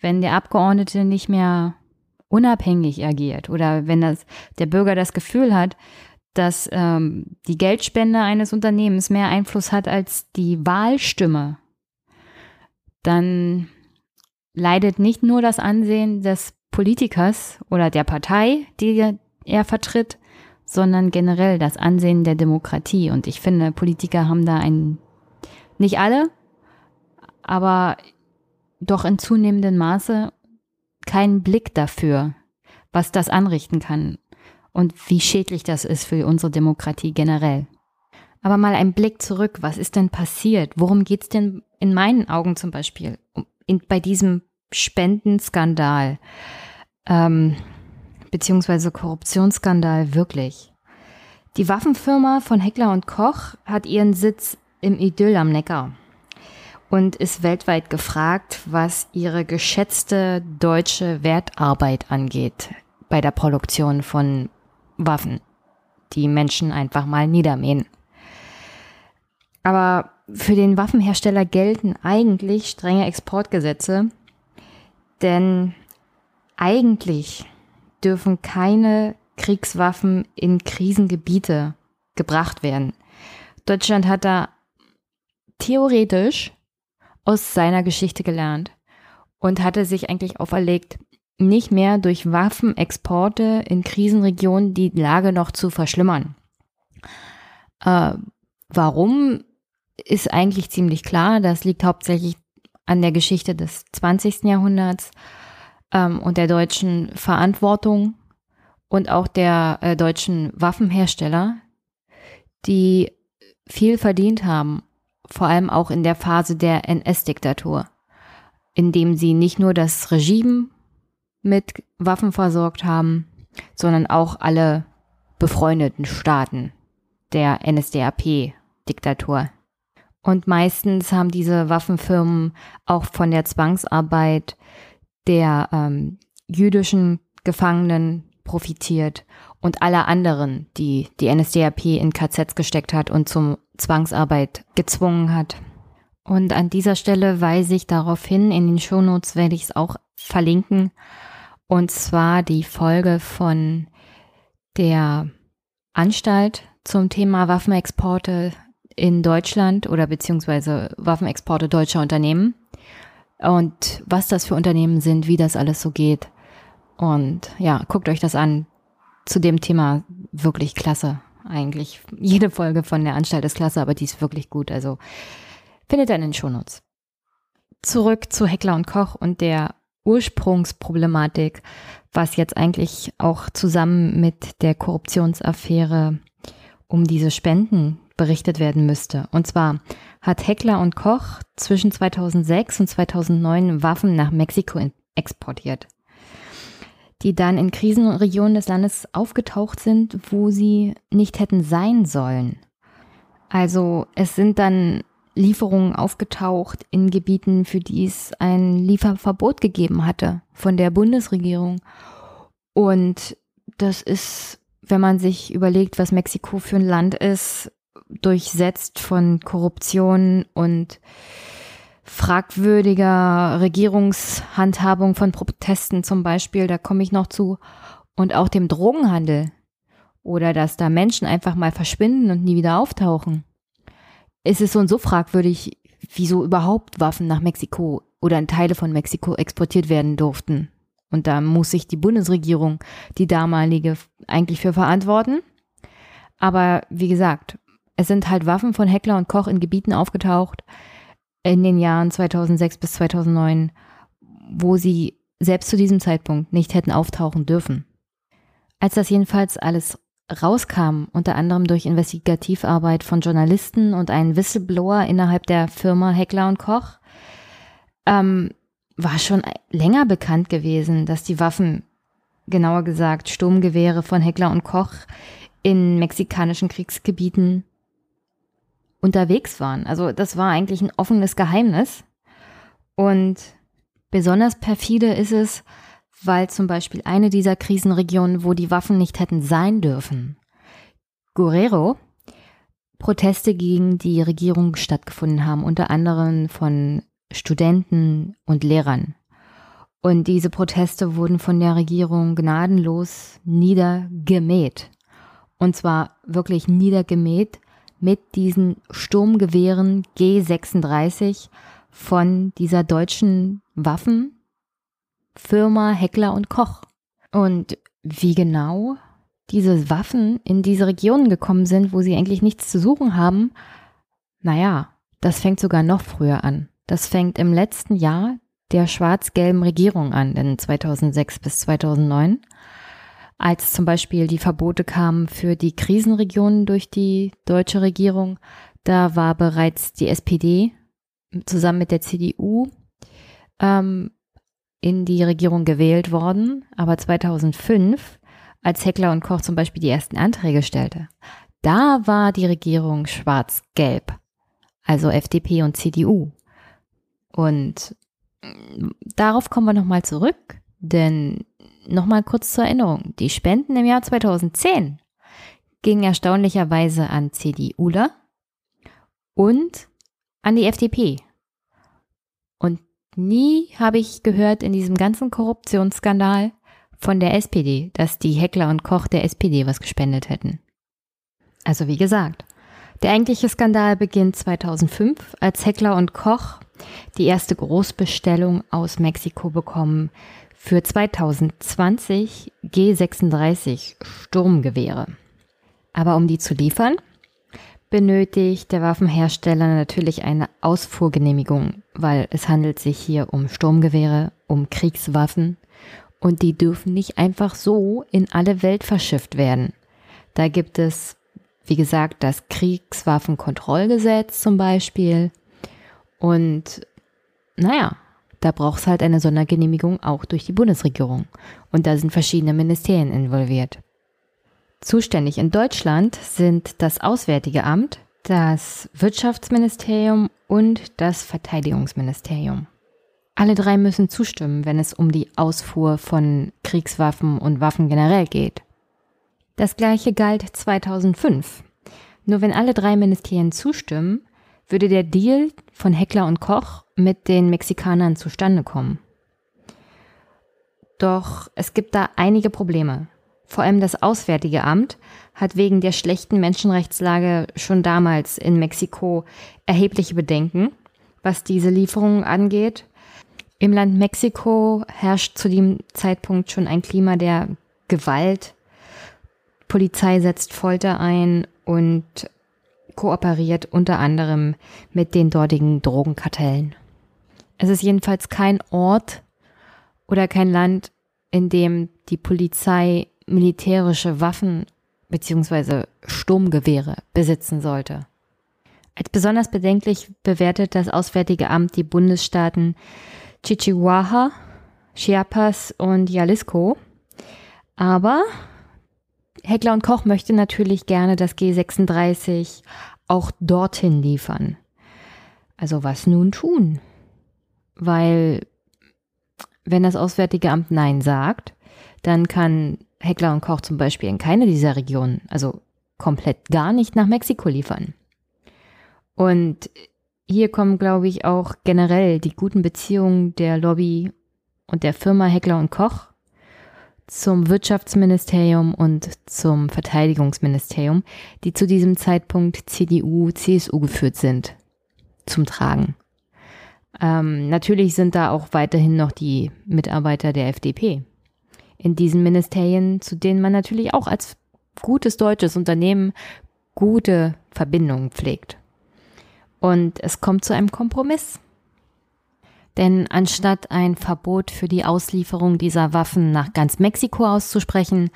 Wenn der Abgeordnete nicht mehr unabhängig agiert oder wenn das, der Bürger das Gefühl hat, dass ähm, die Geldspende eines Unternehmens mehr Einfluss hat als die Wahlstimme, dann leidet nicht nur das Ansehen des Politikers oder der Partei, die er vertritt, sondern generell das Ansehen der Demokratie. Und ich finde, Politiker haben da ein, nicht alle, aber doch in zunehmendem Maße keinen Blick dafür, was das anrichten kann und wie schädlich das ist für unsere Demokratie generell. Aber mal ein Blick zurück, was ist denn passiert? Worum geht es denn in meinen Augen zum Beispiel in, bei diesem Spendenskandal ähm, beziehungsweise Korruptionsskandal wirklich? Die Waffenfirma von Heckler und Koch hat ihren Sitz im Idyll am Neckar und ist weltweit gefragt, was ihre geschätzte deutsche Wertarbeit angeht bei der Produktion von Waffen, die Menschen einfach mal niedermähen. Aber für den Waffenhersteller gelten eigentlich strenge Exportgesetze, denn eigentlich dürfen keine Kriegswaffen in Krisengebiete gebracht werden. Deutschland hat da theoretisch aus seiner Geschichte gelernt und hatte sich eigentlich auferlegt, nicht mehr durch Waffenexporte in Krisenregionen die Lage noch zu verschlimmern. Äh, warum ist eigentlich ziemlich klar. Das liegt hauptsächlich an der Geschichte des 20. Jahrhunderts ähm, und der deutschen Verantwortung und auch der äh, deutschen Waffenhersteller, die viel verdient haben vor allem auch in der Phase der NS-Diktatur, in dem sie nicht nur das Regime mit Waffen versorgt haben, sondern auch alle befreundeten Staaten der NSDAP-Diktatur. Und meistens haben diese Waffenfirmen auch von der Zwangsarbeit der ähm, jüdischen Gefangenen profitiert und aller anderen, die die NSDAP in KZs gesteckt hat und zum Zwangsarbeit gezwungen hat. Und an dieser Stelle weise ich darauf hin, in den Shownotes werde ich es auch verlinken, und zwar die Folge von der Anstalt zum Thema Waffenexporte in Deutschland oder beziehungsweise Waffenexporte deutscher Unternehmen und was das für Unternehmen sind, wie das alles so geht. Und ja, guckt euch das an. Zu dem Thema wirklich klasse. Eigentlich jede Folge von der Anstalt ist klasse, aber die ist wirklich gut. Also findet ihr in den Shownotes. Zurück zu Heckler und Koch und der Ursprungsproblematik, was jetzt eigentlich auch zusammen mit der Korruptionsaffäre um diese Spenden berichtet werden müsste. Und zwar hat Heckler und Koch zwischen 2006 und 2009 Waffen nach Mexiko exportiert die dann in Krisenregionen des Landes aufgetaucht sind, wo sie nicht hätten sein sollen. Also es sind dann Lieferungen aufgetaucht in Gebieten, für die es ein Lieferverbot gegeben hatte von der Bundesregierung. Und das ist, wenn man sich überlegt, was Mexiko für ein Land ist, durchsetzt von Korruption und fragwürdiger Regierungshandhabung von Protesten zum Beispiel, da komme ich noch zu, und auch dem Drogenhandel oder dass da Menschen einfach mal verschwinden und nie wieder auftauchen. Es ist so und so fragwürdig, wieso überhaupt Waffen nach Mexiko oder in Teile von Mexiko exportiert werden durften. Und da muss sich die Bundesregierung, die damalige, eigentlich für verantworten. Aber wie gesagt, es sind halt Waffen von Heckler und Koch in Gebieten aufgetaucht, in den Jahren 2006 bis 2009, wo sie selbst zu diesem Zeitpunkt nicht hätten auftauchen dürfen. Als das jedenfalls alles rauskam, unter anderem durch Investigativarbeit von Journalisten und einen Whistleblower innerhalb der Firma Heckler und Koch, ähm, war schon länger bekannt gewesen, dass die Waffen, genauer gesagt Sturmgewehre von Heckler und Koch, in mexikanischen Kriegsgebieten unterwegs waren. Also das war eigentlich ein offenes Geheimnis. Und besonders perfide ist es, weil zum Beispiel eine dieser Krisenregionen, wo die Waffen nicht hätten sein dürfen, Guerrero, Proteste gegen die Regierung stattgefunden haben, unter anderem von Studenten und Lehrern. Und diese Proteste wurden von der Regierung gnadenlos niedergemäht. Und zwar wirklich niedergemäht mit diesen Sturmgewehren G36 von dieser deutschen Waffenfirma Heckler und Koch. Und wie genau diese Waffen in diese Regionen gekommen sind, wo sie eigentlich nichts zu suchen haben, naja, das fängt sogar noch früher an. Das fängt im letzten Jahr der schwarz-gelben Regierung an, in 2006 bis 2009 als zum Beispiel die Verbote kamen für die Krisenregionen durch die deutsche Regierung, da war bereits die SPD zusammen mit der CDU ähm, in die Regierung gewählt worden. Aber 2005, als Heckler und Koch zum Beispiel die ersten Anträge stellte, da war die Regierung schwarz-gelb, also FDP und CDU. Und mm, darauf kommen wir nochmal zurück, denn Nochmal kurz zur Erinnerung. Die Spenden im Jahr 2010 gingen erstaunlicherweise an CDUler und an die FDP. Und nie habe ich gehört in diesem ganzen Korruptionsskandal von der SPD, dass die Heckler und Koch der SPD was gespendet hätten. Also wie gesagt, der eigentliche Skandal beginnt 2005, als Heckler und Koch die erste Großbestellung aus Mexiko bekommen für 2020 G36 Sturmgewehre. Aber um die zu liefern, benötigt der Waffenhersteller natürlich eine Ausfuhrgenehmigung, weil es handelt sich hier um Sturmgewehre, um Kriegswaffen und die dürfen nicht einfach so in alle Welt verschifft werden. Da gibt es wie gesagt, das Kriegswaffenkontrollgesetz zum Beispiel. Und naja, da braucht es halt eine Sondergenehmigung auch durch die Bundesregierung. Und da sind verschiedene Ministerien involviert. Zuständig in Deutschland sind das Auswärtige Amt, das Wirtschaftsministerium und das Verteidigungsministerium. Alle drei müssen zustimmen, wenn es um die Ausfuhr von Kriegswaffen und Waffen generell geht. Das gleiche galt 2005. Nur wenn alle drei Ministerien zustimmen, würde der Deal von Heckler und Koch mit den Mexikanern zustande kommen. Doch es gibt da einige Probleme. Vor allem das Auswärtige Amt hat wegen der schlechten Menschenrechtslage schon damals in Mexiko erhebliche Bedenken, was diese Lieferungen angeht. Im Land Mexiko herrscht zu dem Zeitpunkt schon ein Klima der Gewalt. Polizei setzt Folter ein und kooperiert unter anderem mit den dortigen Drogenkartellen. Es ist jedenfalls kein Ort oder kein Land, in dem die Polizei militärische Waffen bzw. Sturmgewehre besitzen sollte. Als besonders bedenklich bewertet das Auswärtige Amt die Bundesstaaten Chichihuahua, Chiapas und Jalisco. Aber Heckler und Koch möchte natürlich gerne das G36 auch dorthin liefern. Also was nun tun? Weil wenn das Auswärtige Amt Nein sagt, dann kann Heckler und Koch zum Beispiel in keine dieser Regionen, also komplett gar nicht nach Mexiko liefern. Und hier kommen, glaube ich, auch generell die guten Beziehungen der Lobby und der Firma Heckler und Koch zum Wirtschaftsministerium und zum Verteidigungsministerium, die zu diesem Zeitpunkt CDU, CSU geführt sind, zum Tragen. Ähm, natürlich sind da auch weiterhin noch die Mitarbeiter der FDP in diesen Ministerien, zu denen man natürlich auch als gutes deutsches Unternehmen gute Verbindungen pflegt. Und es kommt zu einem Kompromiss. Denn anstatt ein Verbot für die Auslieferung dieser Waffen nach ganz Mexiko auszusprechen,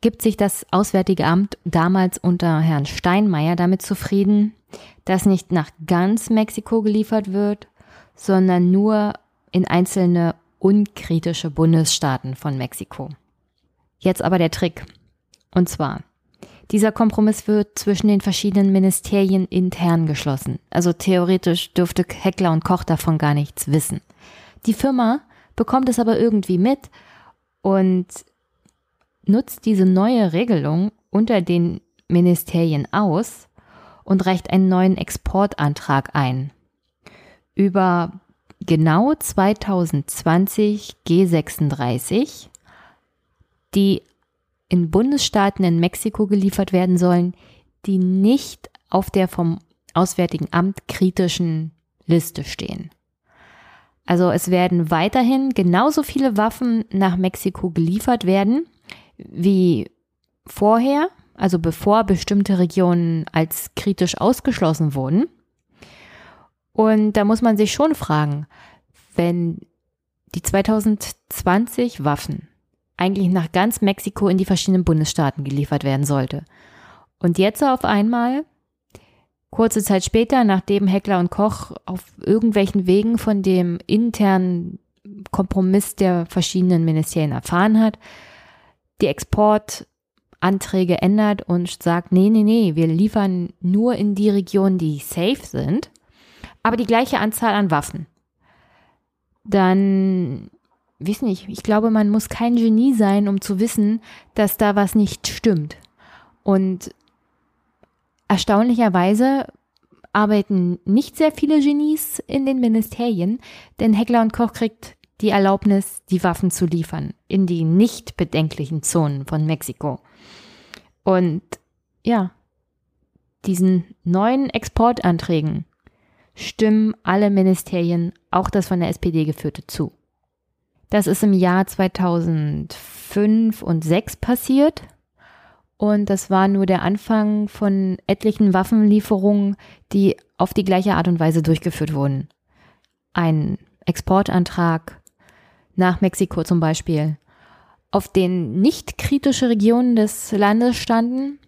gibt sich das Auswärtige Amt damals unter Herrn Steinmeier damit zufrieden, dass nicht nach ganz Mexiko geliefert wird, sondern nur in einzelne unkritische Bundesstaaten von Mexiko. Jetzt aber der Trick. Und zwar, dieser Kompromiss wird zwischen den verschiedenen Ministerien intern geschlossen. Also theoretisch dürfte Heckler und Koch davon gar nichts wissen. Die Firma bekommt es aber irgendwie mit und nutzt diese neue Regelung unter den Ministerien aus und reicht einen neuen Exportantrag ein. Über genau 2020 G36, die in Bundesstaaten in Mexiko geliefert werden sollen, die nicht auf der vom Auswärtigen Amt kritischen Liste stehen. Also es werden weiterhin genauso viele Waffen nach Mexiko geliefert werden wie vorher, also bevor bestimmte Regionen als kritisch ausgeschlossen wurden. Und da muss man sich schon fragen, wenn die 2020 Waffen eigentlich nach ganz Mexiko in die verschiedenen Bundesstaaten geliefert werden sollte. Und jetzt auf einmal, kurze Zeit später, nachdem Heckler und Koch auf irgendwelchen Wegen von dem internen Kompromiss der verschiedenen Ministerien erfahren hat, die Exportanträge ändert und sagt, nee, nee, nee, wir liefern nur in die Regionen, die safe sind, aber die gleiche Anzahl an Waffen. Dann weiß nicht, ich glaube, man muss kein Genie sein, um zu wissen, dass da was nicht stimmt. Und erstaunlicherweise arbeiten nicht sehr viele Genies in den Ministerien, denn Heckler und Koch kriegt die Erlaubnis, die Waffen zu liefern in die nicht bedenklichen Zonen von Mexiko. Und ja, diesen neuen Exportanträgen stimmen alle Ministerien, auch das von der SPD geführte, zu. Das ist im Jahr 2005 und 2006 passiert. Und das war nur der Anfang von etlichen Waffenlieferungen, die auf die gleiche Art und Weise durchgeführt wurden. Ein Exportantrag nach Mexiko zum Beispiel, auf den nicht kritische Regionen des Landes standen,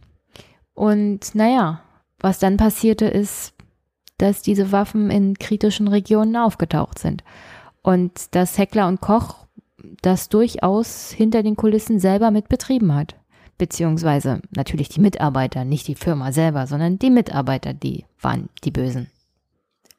Und naja, was dann passierte ist, dass diese Waffen in kritischen Regionen aufgetaucht sind. Und dass Heckler und Koch das durchaus hinter den Kulissen selber mitbetrieben hat. Beziehungsweise natürlich die Mitarbeiter, nicht die Firma selber, sondern die Mitarbeiter, die waren die Bösen.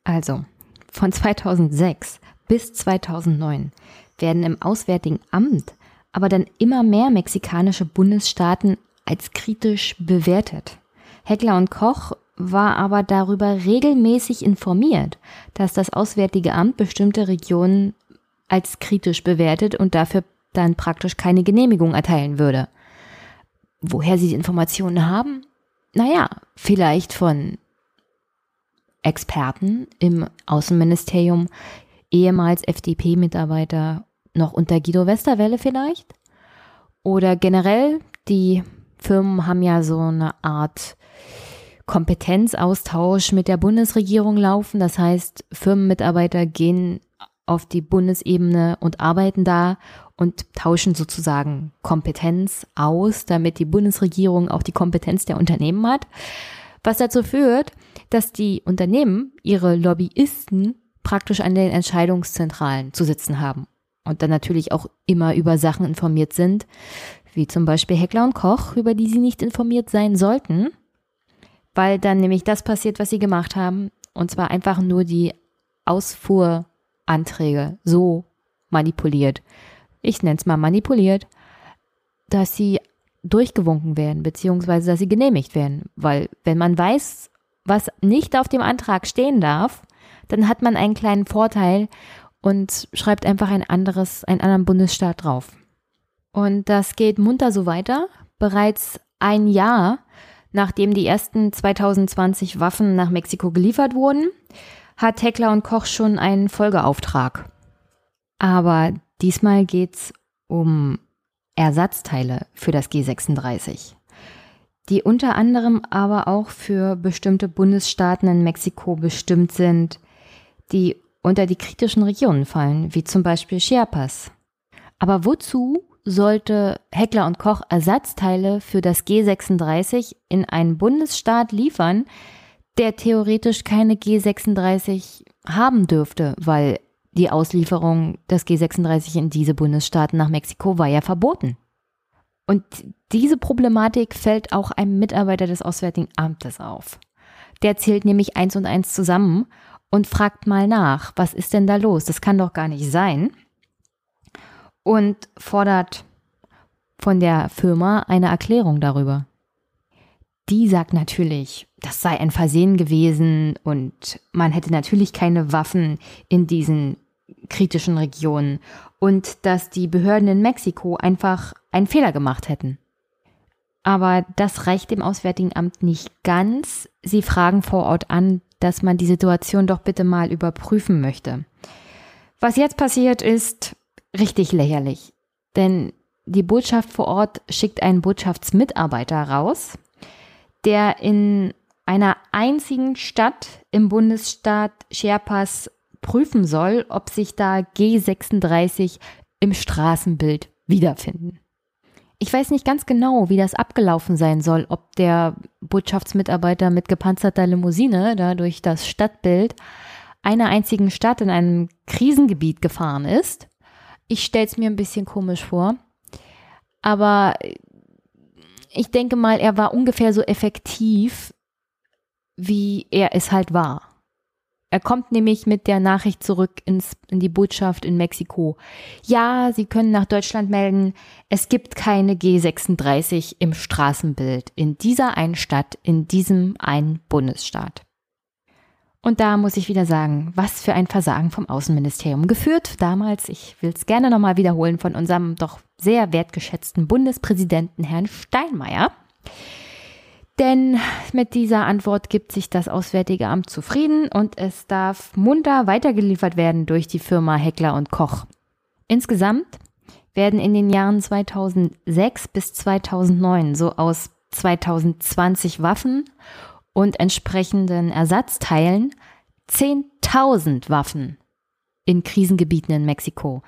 Also, von 2006 bis 2009 werden im Auswärtigen Amt aber dann immer mehr mexikanische Bundesstaaten als kritisch bewertet. Heckler und Koch war aber darüber regelmäßig informiert, dass das Auswärtige Amt bestimmte Regionen als kritisch bewertet und dafür dann praktisch keine Genehmigung erteilen würde. Woher sie die Informationen haben? Naja, vielleicht von Experten im Außenministerium, ehemals FDP-Mitarbeiter, noch unter Guido Westerwelle vielleicht? Oder generell, die Firmen haben ja so eine Art Kompetenzaustausch mit der Bundesregierung laufen. Das heißt, Firmenmitarbeiter gehen auf die Bundesebene und arbeiten da und tauschen sozusagen Kompetenz aus, damit die Bundesregierung auch die Kompetenz der Unternehmen hat. Was dazu führt, dass die Unternehmen ihre Lobbyisten praktisch an den Entscheidungszentralen zu sitzen haben und dann natürlich auch immer über Sachen informiert sind, wie zum Beispiel Heckler und Koch, über die sie nicht informiert sein sollten, weil dann nämlich das passiert, was sie gemacht haben, und zwar einfach nur die Ausfuhranträge so manipuliert. Ich nenne es mal manipuliert, dass sie durchgewunken werden, beziehungsweise dass sie genehmigt werden. Weil wenn man weiß, was nicht auf dem Antrag stehen darf, dann hat man einen kleinen Vorteil und schreibt einfach ein anderes, einen anderen Bundesstaat drauf. Und das geht munter so weiter. Bereits ein Jahr, nachdem die ersten 2020 Waffen nach Mexiko geliefert wurden, hat Heckler und Koch schon einen Folgeauftrag. Aber diesmal geht's um Ersatzteile für das G36 die unter anderem aber auch für bestimmte Bundesstaaten in Mexiko bestimmt sind, die unter die kritischen Regionen fallen, wie zum Beispiel Chiapas. Aber wozu sollte Heckler und Koch Ersatzteile für das G36 in einen Bundesstaat liefern, der theoretisch keine G36 haben dürfte, weil die Auslieferung des G36 in diese Bundesstaaten nach Mexiko war ja verboten. Und diese Problematik fällt auch einem Mitarbeiter des Auswärtigen Amtes auf. Der zählt nämlich eins und eins zusammen und fragt mal nach, was ist denn da los? Das kann doch gar nicht sein. Und fordert von der Firma eine Erklärung darüber. Die sagt natürlich, das sei ein Versehen gewesen und man hätte natürlich keine Waffen in diesen kritischen Regionen und dass die Behörden in Mexiko einfach einen Fehler gemacht hätten. Aber das reicht dem Auswärtigen Amt nicht ganz. Sie fragen vor Ort an, dass man die Situation doch bitte mal überprüfen möchte. Was jetzt passiert, ist richtig lächerlich. Denn die Botschaft vor Ort schickt einen Botschaftsmitarbeiter raus, der in einer einzigen Stadt im Bundesstaat Chiapas prüfen soll, ob sich da G36 im Straßenbild wiederfinden. Ich weiß nicht ganz genau, wie das abgelaufen sein soll, ob der Botschaftsmitarbeiter mit gepanzerter Limousine da durch das Stadtbild einer einzigen Stadt in einem Krisengebiet gefahren ist. Ich stelle es mir ein bisschen komisch vor. Aber ich denke mal, er war ungefähr so effektiv, wie er es halt war. Er kommt nämlich mit der Nachricht zurück ins, in die Botschaft in Mexiko. Ja, Sie können nach Deutschland melden, es gibt keine G36 im Straßenbild in dieser einen Stadt, in diesem einen Bundesstaat. Und da muss ich wieder sagen, was für ein Versagen vom Außenministerium geführt. Damals, ich will es gerne nochmal wiederholen, von unserem doch sehr wertgeschätzten Bundespräsidenten Herrn Steinmeier. Denn mit dieser Antwort gibt sich das Auswärtige Amt zufrieden und es darf munter weitergeliefert werden durch die Firma Heckler und Koch. Insgesamt werden in den Jahren 2006 bis 2009 so aus 2020 Waffen und entsprechenden Ersatzteilen 10.000 Waffen in Krisengebieten in Mexiko.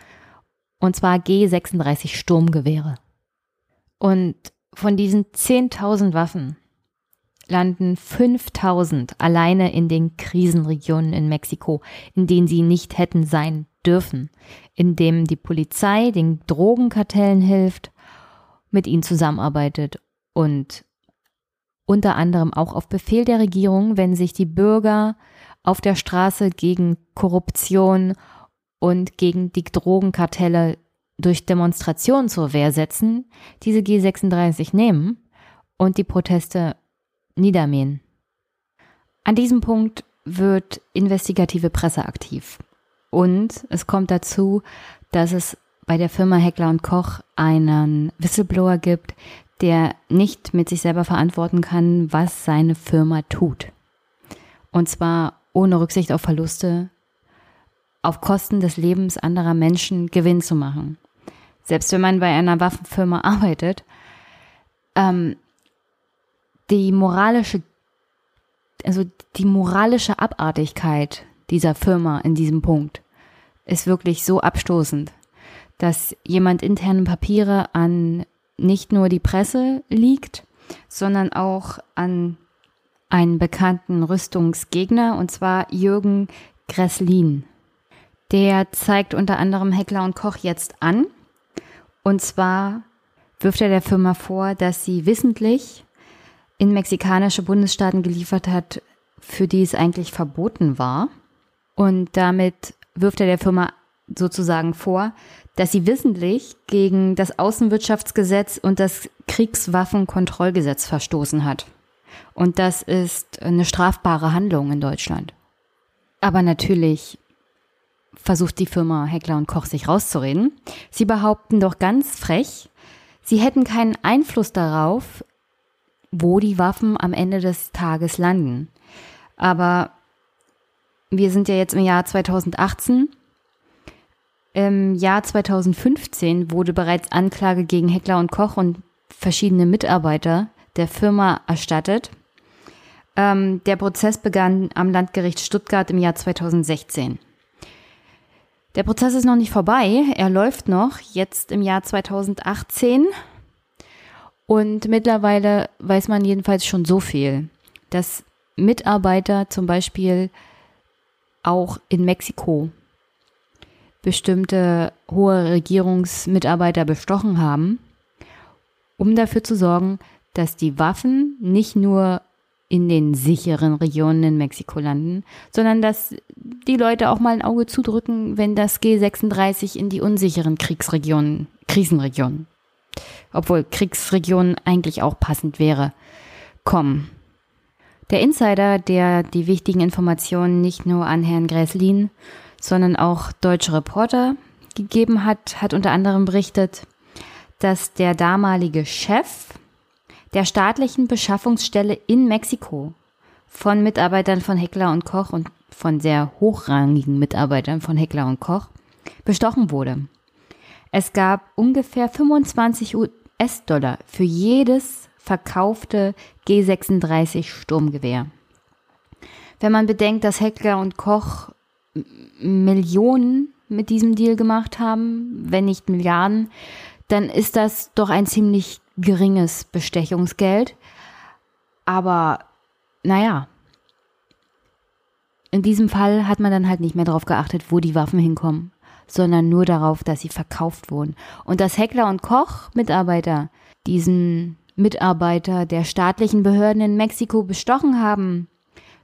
Und zwar G36 Sturmgewehre. Und von diesen 10.000 Waffen landen 5000 alleine in den Krisenregionen in Mexiko, in denen sie nicht hätten sein dürfen, in dem die Polizei den Drogenkartellen hilft, mit ihnen zusammenarbeitet und unter anderem auch auf Befehl der Regierung, wenn sich die Bürger auf der Straße gegen Korruption und gegen die Drogenkartelle durch Demonstrationen zur Wehr setzen, diese G36 nehmen und die Proteste niedermähen. An diesem Punkt wird investigative Presse aktiv. Und es kommt dazu, dass es bei der Firma Heckler und Koch einen Whistleblower gibt, der nicht mit sich selber verantworten kann, was seine Firma tut. Und zwar ohne Rücksicht auf Verluste, auf Kosten des Lebens anderer Menschen Gewinn zu machen. Selbst wenn man bei einer Waffenfirma arbeitet, ähm, die moralische, also die moralische Abartigkeit dieser Firma in diesem Punkt ist wirklich so abstoßend, dass jemand interne Papiere an nicht nur die Presse liegt, sondern auch an einen bekannten Rüstungsgegner, und zwar Jürgen Gresslin. Der zeigt unter anderem Heckler und Koch jetzt an. Und zwar wirft er der Firma vor, dass sie wissentlich in mexikanische Bundesstaaten geliefert hat, für die es eigentlich verboten war. Und damit wirft er der Firma sozusagen vor, dass sie wissentlich gegen das Außenwirtschaftsgesetz und das Kriegswaffenkontrollgesetz verstoßen hat. Und das ist eine strafbare Handlung in Deutschland. Aber natürlich versucht die Firma Heckler und Koch sich rauszureden. Sie behaupten doch ganz frech, sie hätten keinen Einfluss darauf, wo die Waffen am Ende des Tages landen. Aber wir sind ja jetzt im Jahr 2018 im Jahr 2015 wurde bereits Anklage gegen Heckler und Koch und verschiedene Mitarbeiter der Firma erstattet. Ähm, der Prozess begann am Landgericht Stuttgart im Jahr 2016. Der Prozess ist noch nicht vorbei, er läuft noch jetzt im Jahr 2018 und mittlerweile weiß man jedenfalls schon so viel, dass Mitarbeiter zum Beispiel auch in Mexiko bestimmte hohe Regierungsmitarbeiter bestochen haben, um dafür zu sorgen, dass die Waffen nicht nur in den sicheren Regionen in Mexiko landen, sondern dass die Leute auch mal ein Auge zudrücken, wenn das G36 in die unsicheren Kriegsregionen, Krisenregionen, obwohl Kriegsregionen eigentlich auch passend wäre, kommen. Der Insider, der die wichtigen Informationen nicht nur an Herrn Gräslin, sondern auch deutsche Reporter gegeben hat, hat unter anderem berichtet, dass der damalige Chef der staatlichen Beschaffungsstelle in Mexiko von Mitarbeitern von Heckler und Koch und von sehr hochrangigen Mitarbeitern von Heckler und Koch bestochen wurde. Es gab ungefähr 25 US-Dollar für jedes verkaufte G36 Sturmgewehr. Wenn man bedenkt, dass Heckler und Koch Millionen mit diesem Deal gemacht haben, wenn nicht Milliarden, dann ist das doch ein ziemlich geringes Bestechungsgeld. Aber naja, in diesem Fall hat man dann halt nicht mehr darauf geachtet, wo die Waffen hinkommen, sondern nur darauf, dass sie verkauft wurden. Und dass Heckler und Koch Mitarbeiter diesen Mitarbeiter der staatlichen Behörden in Mexiko bestochen haben,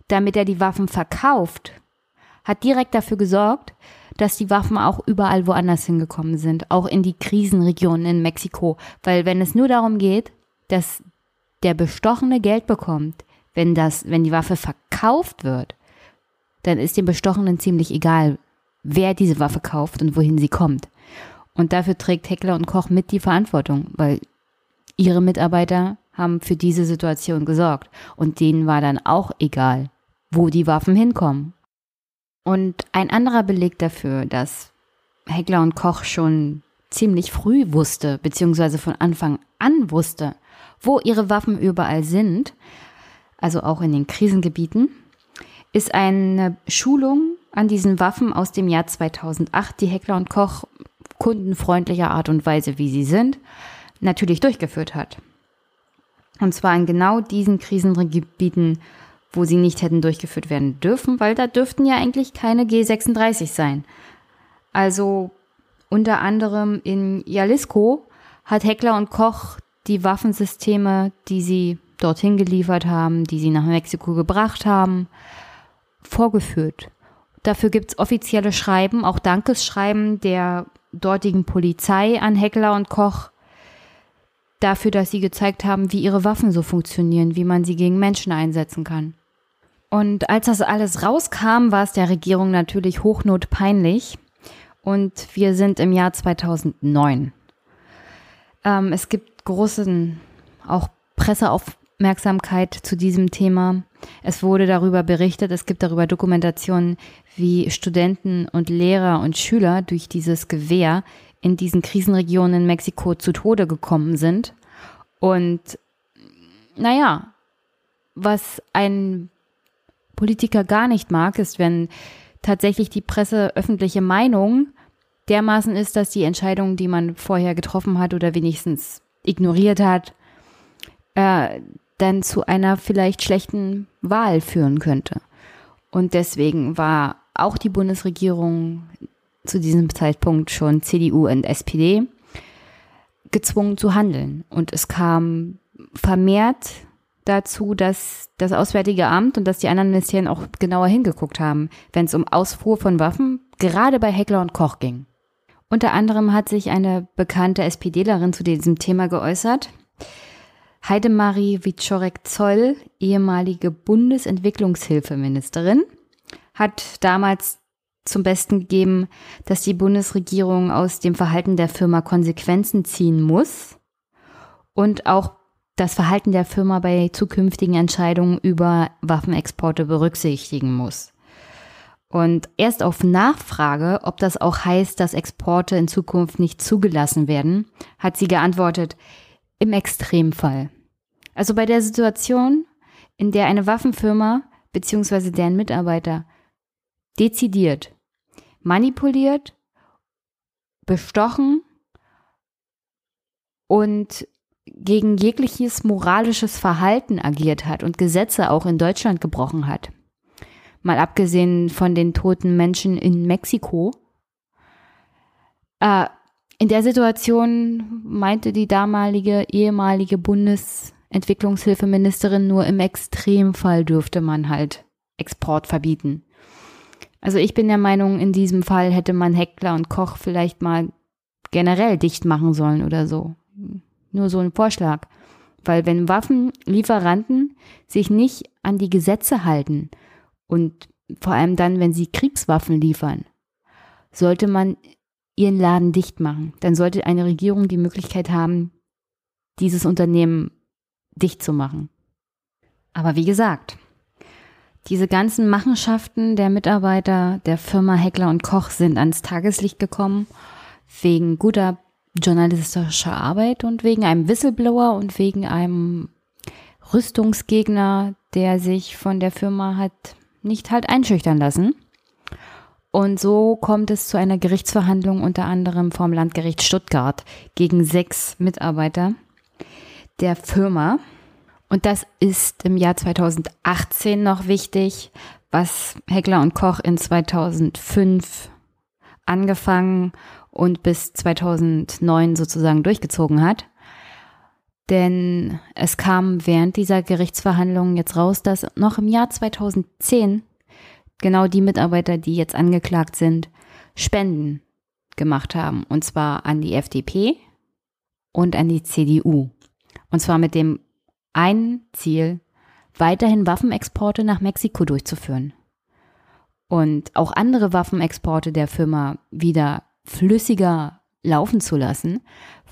damit er die Waffen verkauft, hat direkt dafür gesorgt, dass die Waffen auch überall woanders hingekommen sind, auch in die Krisenregionen in Mexiko. Weil wenn es nur darum geht, dass der Bestochene Geld bekommt, wenn das, wenn die Waffe verkauft wird, dann ist dem Bestochenen ziemlich egal, wer diese Waffe kauft und wohin sie kommt. Und dafür trägt Heckler und Koch mit die Verantwortung, weil ihre Mitarbeiter haben für diese Situation gesorgt. Und denen war dann auch egal, wo die Waffen hinkommen. Und ein anderer Beleg dafür, dass Heckler und Koch schon ziemlich früh wusste, beziehungsweise von Anfang an wusste, wo ihre Waffen überall sind, also auch in den Krisengebieten, ist eine Schulung an diesen Waffen aus dem Jahr 2008, die Heckler und Koch kundenfreundlicher Art und Weise, wie sie sind, natürlich durchgeführt hat. Und zwar in genau diesen Krisengebieten, wo sie nicht hätten durchgeführt werden dürfen, weil da dürften ja eigentlich keine G36 sein. Also unter anderem in Jalisco hat Heckler und Koch die Waffensysteme, die sie dorthin geliefert haben, die sie nach Mexiko gebracht haben, vorgeführt. Dafür gibt es offizielle Schreiben, auch Dankesschreiben der dortigen Polizei an Heckler und Koch, dafür, dass sie gezeigt haben, wie ihre Waffen so funktionieren, wie man sie gegen Menschen einsetzen kann. Und als das alles rauskam, war es der Regierung natürlich hochnotpeinlich. Und wir sind im Jahr 2009. Ähm, es gibt großen, auch Presseaufmerksamkeit zu diesem Thema. Es wurde darüber berichtet, es gibt darüber Dokumentationen, wie Studenten und Lehrer und Schüler durch dieses Gewehr in diesen Krisenregionen in Mexiko zu Tode gekommen sind. Und naja, was ein Politiker gar nicht mag, ist, wenn tatsächlich die Presse öffentliche Meinung dermaßen ist, dass die Entscheidung, die man vorher getroffen hat oder wenigstens ignoriert hat, äh, dann zu einer vielleicht schlechten Wahl führen könnte. Und deswegen war auch die Bundesregierung zu diesem Zeitpunkt schon CDU und SPD gezwungen zu handeln. Und es kam vermehrt dazu, dass das Auswärtige Amt und dass die anderen Ministerien auch genauer hingeguckt haben, wenn es um Ausfuhr von Waffen gerade bei Heckler und Koch ging. Unter anderem hat sich eine bekannte SPDlerin zu diesem Thema geäußert. Heidemarie Wiczorek-Zoll, ehemalige Bundesentwicklungshilfeministerin, hat damals zum Besten gegeben, dass die Bundesregierung aus dem Verhalten der Firma Konsequenzen ziehen muss und auch das Verhalten der Firma bei zukünftigen Entscheidungen über Waffenexporte berücksichtigen muss. Und erst auf Nachfrage, ob das auch heißt, dass Exporte in Zukunft nicht zugelassen werden, hat sie geantwortet, im Extremfall. Also bei der Situation, in der eine Waffenfirma bzw. deren Mitarbeiter dezidiert, manipuliert, bestochen und gegen jegliches moralisches Verhalten agiert hat und Gesetze auch in Deutschland gebrochen hat. Mal abgesehen von den toten Menschen in Mexiko. Äh, in der Situation meinte die damalige ehemalige Bundesentwicklungshilfeministerin nur im Extremfall dürfte man halt Export verbieten. Also ich bin der Meinung, in diesem Fall hätte man Heckler und Koch vielleicht mal generell dicht machen sollen oder so. Nur so ein Vorschlag. Weil wenn Waffenlieferanten sich nicht an die Gesetze halten und vor allem dann, wenn sie Kriegswaffen liefern, sollte man ihren Laden dicht machen. Dann sollte eine Regierung die Möglichkeit haben, dieses Unternehmen dicht zu machen. Aber wie gesagt, diese ganzen Machenschaften der Mitarbeiter der Firma Heckler und Koch sind ans Tageslicht gekommen wegen guter journalistischer Arbeit und wegen einem Whistleblower und wegen einem Rüstungsgegner, der sich von der Firma hat nicht halt einschüchtern lassen. Und so kommt es zu einer Gerichtsverhandlung unter anderem vom Landgericht Stuttgart gegen sechs Mitarbeiter der Firma. Und das ist im Jahr 2018 noch wichtig, was Heckler und Koch in 2005 angefangen und bis 2009 sozusagen durchgezogen hat. Denn es kam während dieser Gerichtsverhandlungen jetzt raus, dass noch im Jahr 2010 genau die Mitarbeiter, die jetzt angeklagt sind, Spenden gemacht haben. Und zwar an die FDP und an die CDU. Und zwar mit dem ein Ziel, weiterhin Waffenexporte nach Mexiko durchzuführen und auch andere Waffenexporte der Firma wieder flüssiger laufen zu lassen,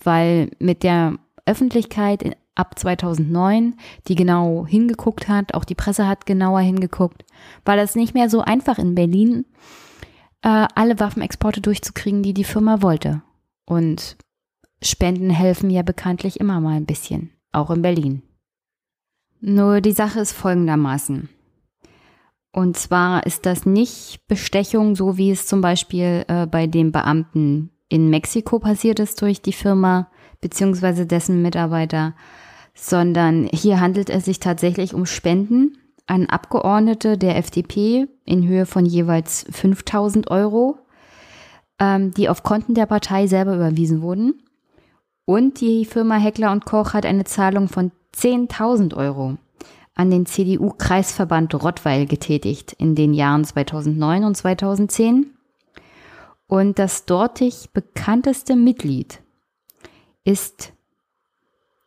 weil mit der Öffentlichkeit ab 2009, die genau hingeguckt hat, auch die Presse hat genauer hingeguckt, war das nicht mehr so einfach in Berlin, äh, alle Waffenexporte durchzukriegen, die die Firma wollte. Und Spenden helfen ja bekanntlich immer mal ein bisschen, auch in Berlin. Nur die Sache ist folgendermaßen. Und zwar ist das nicht Bestechung, so wie es zum Beispiel äh, bei dem Beamten in Mexiko passiert ist durch die Firma beziehungsweise dessen Mitarbeiter, sondern hier handelt es sich tatsächlich um Spenden an Abgeordnete der FDP in Höhe von jeweils 5000 Euro, ähm, die auf Konten der Partei selber überwiesen wurden. Und die Firma Heckler und Koch hat eine Zahlung von 10.000 Euro an den CDU-Kreisverband Rottweil getätigt in den Jahren 2009 und 2010. Und das dortig bekannteste Mitglied ist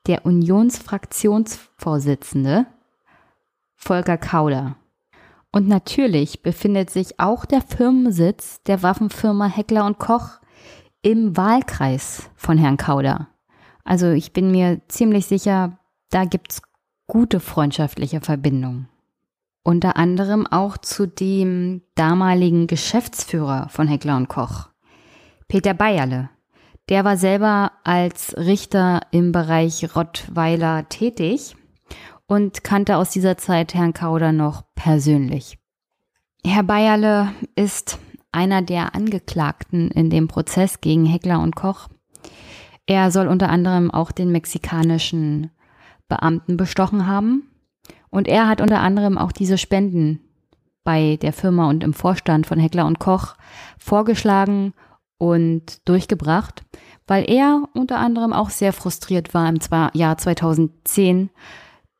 der Unionsfraktionsvorsitzende Volker Kauder. Und natürlich befindet sich auch der Firmensitz der Waffenfirma Heckler und Koch im Wahlkreis von Herrn Kauder. Also ich bin mir ziemlich sicher, da gibt's gute freundschaftliche Verbindungen. Unter anderem auch zu dem damaligen Geschäftsführer von Heckler und Koch, Peter Bayerle. Der war selber als Richter im Bereich Rottweiler tätig und kannte aus dieser Zeit Herrn Kauder noch persönlich. Herr Bayerle ist einer der Angeklagten in dem Prozess gegen Heckler und Koch. Er soll unter anderem auch den mexikanischen Beamten bestochen haben. Und er hat unter anderem auch diese Spenden bei der Firma und im Vorstand von Heckler und Koch vorgeschlagen und durchgebracht, weil er unter anderem auch sehr frustriert war im Jahr 2010,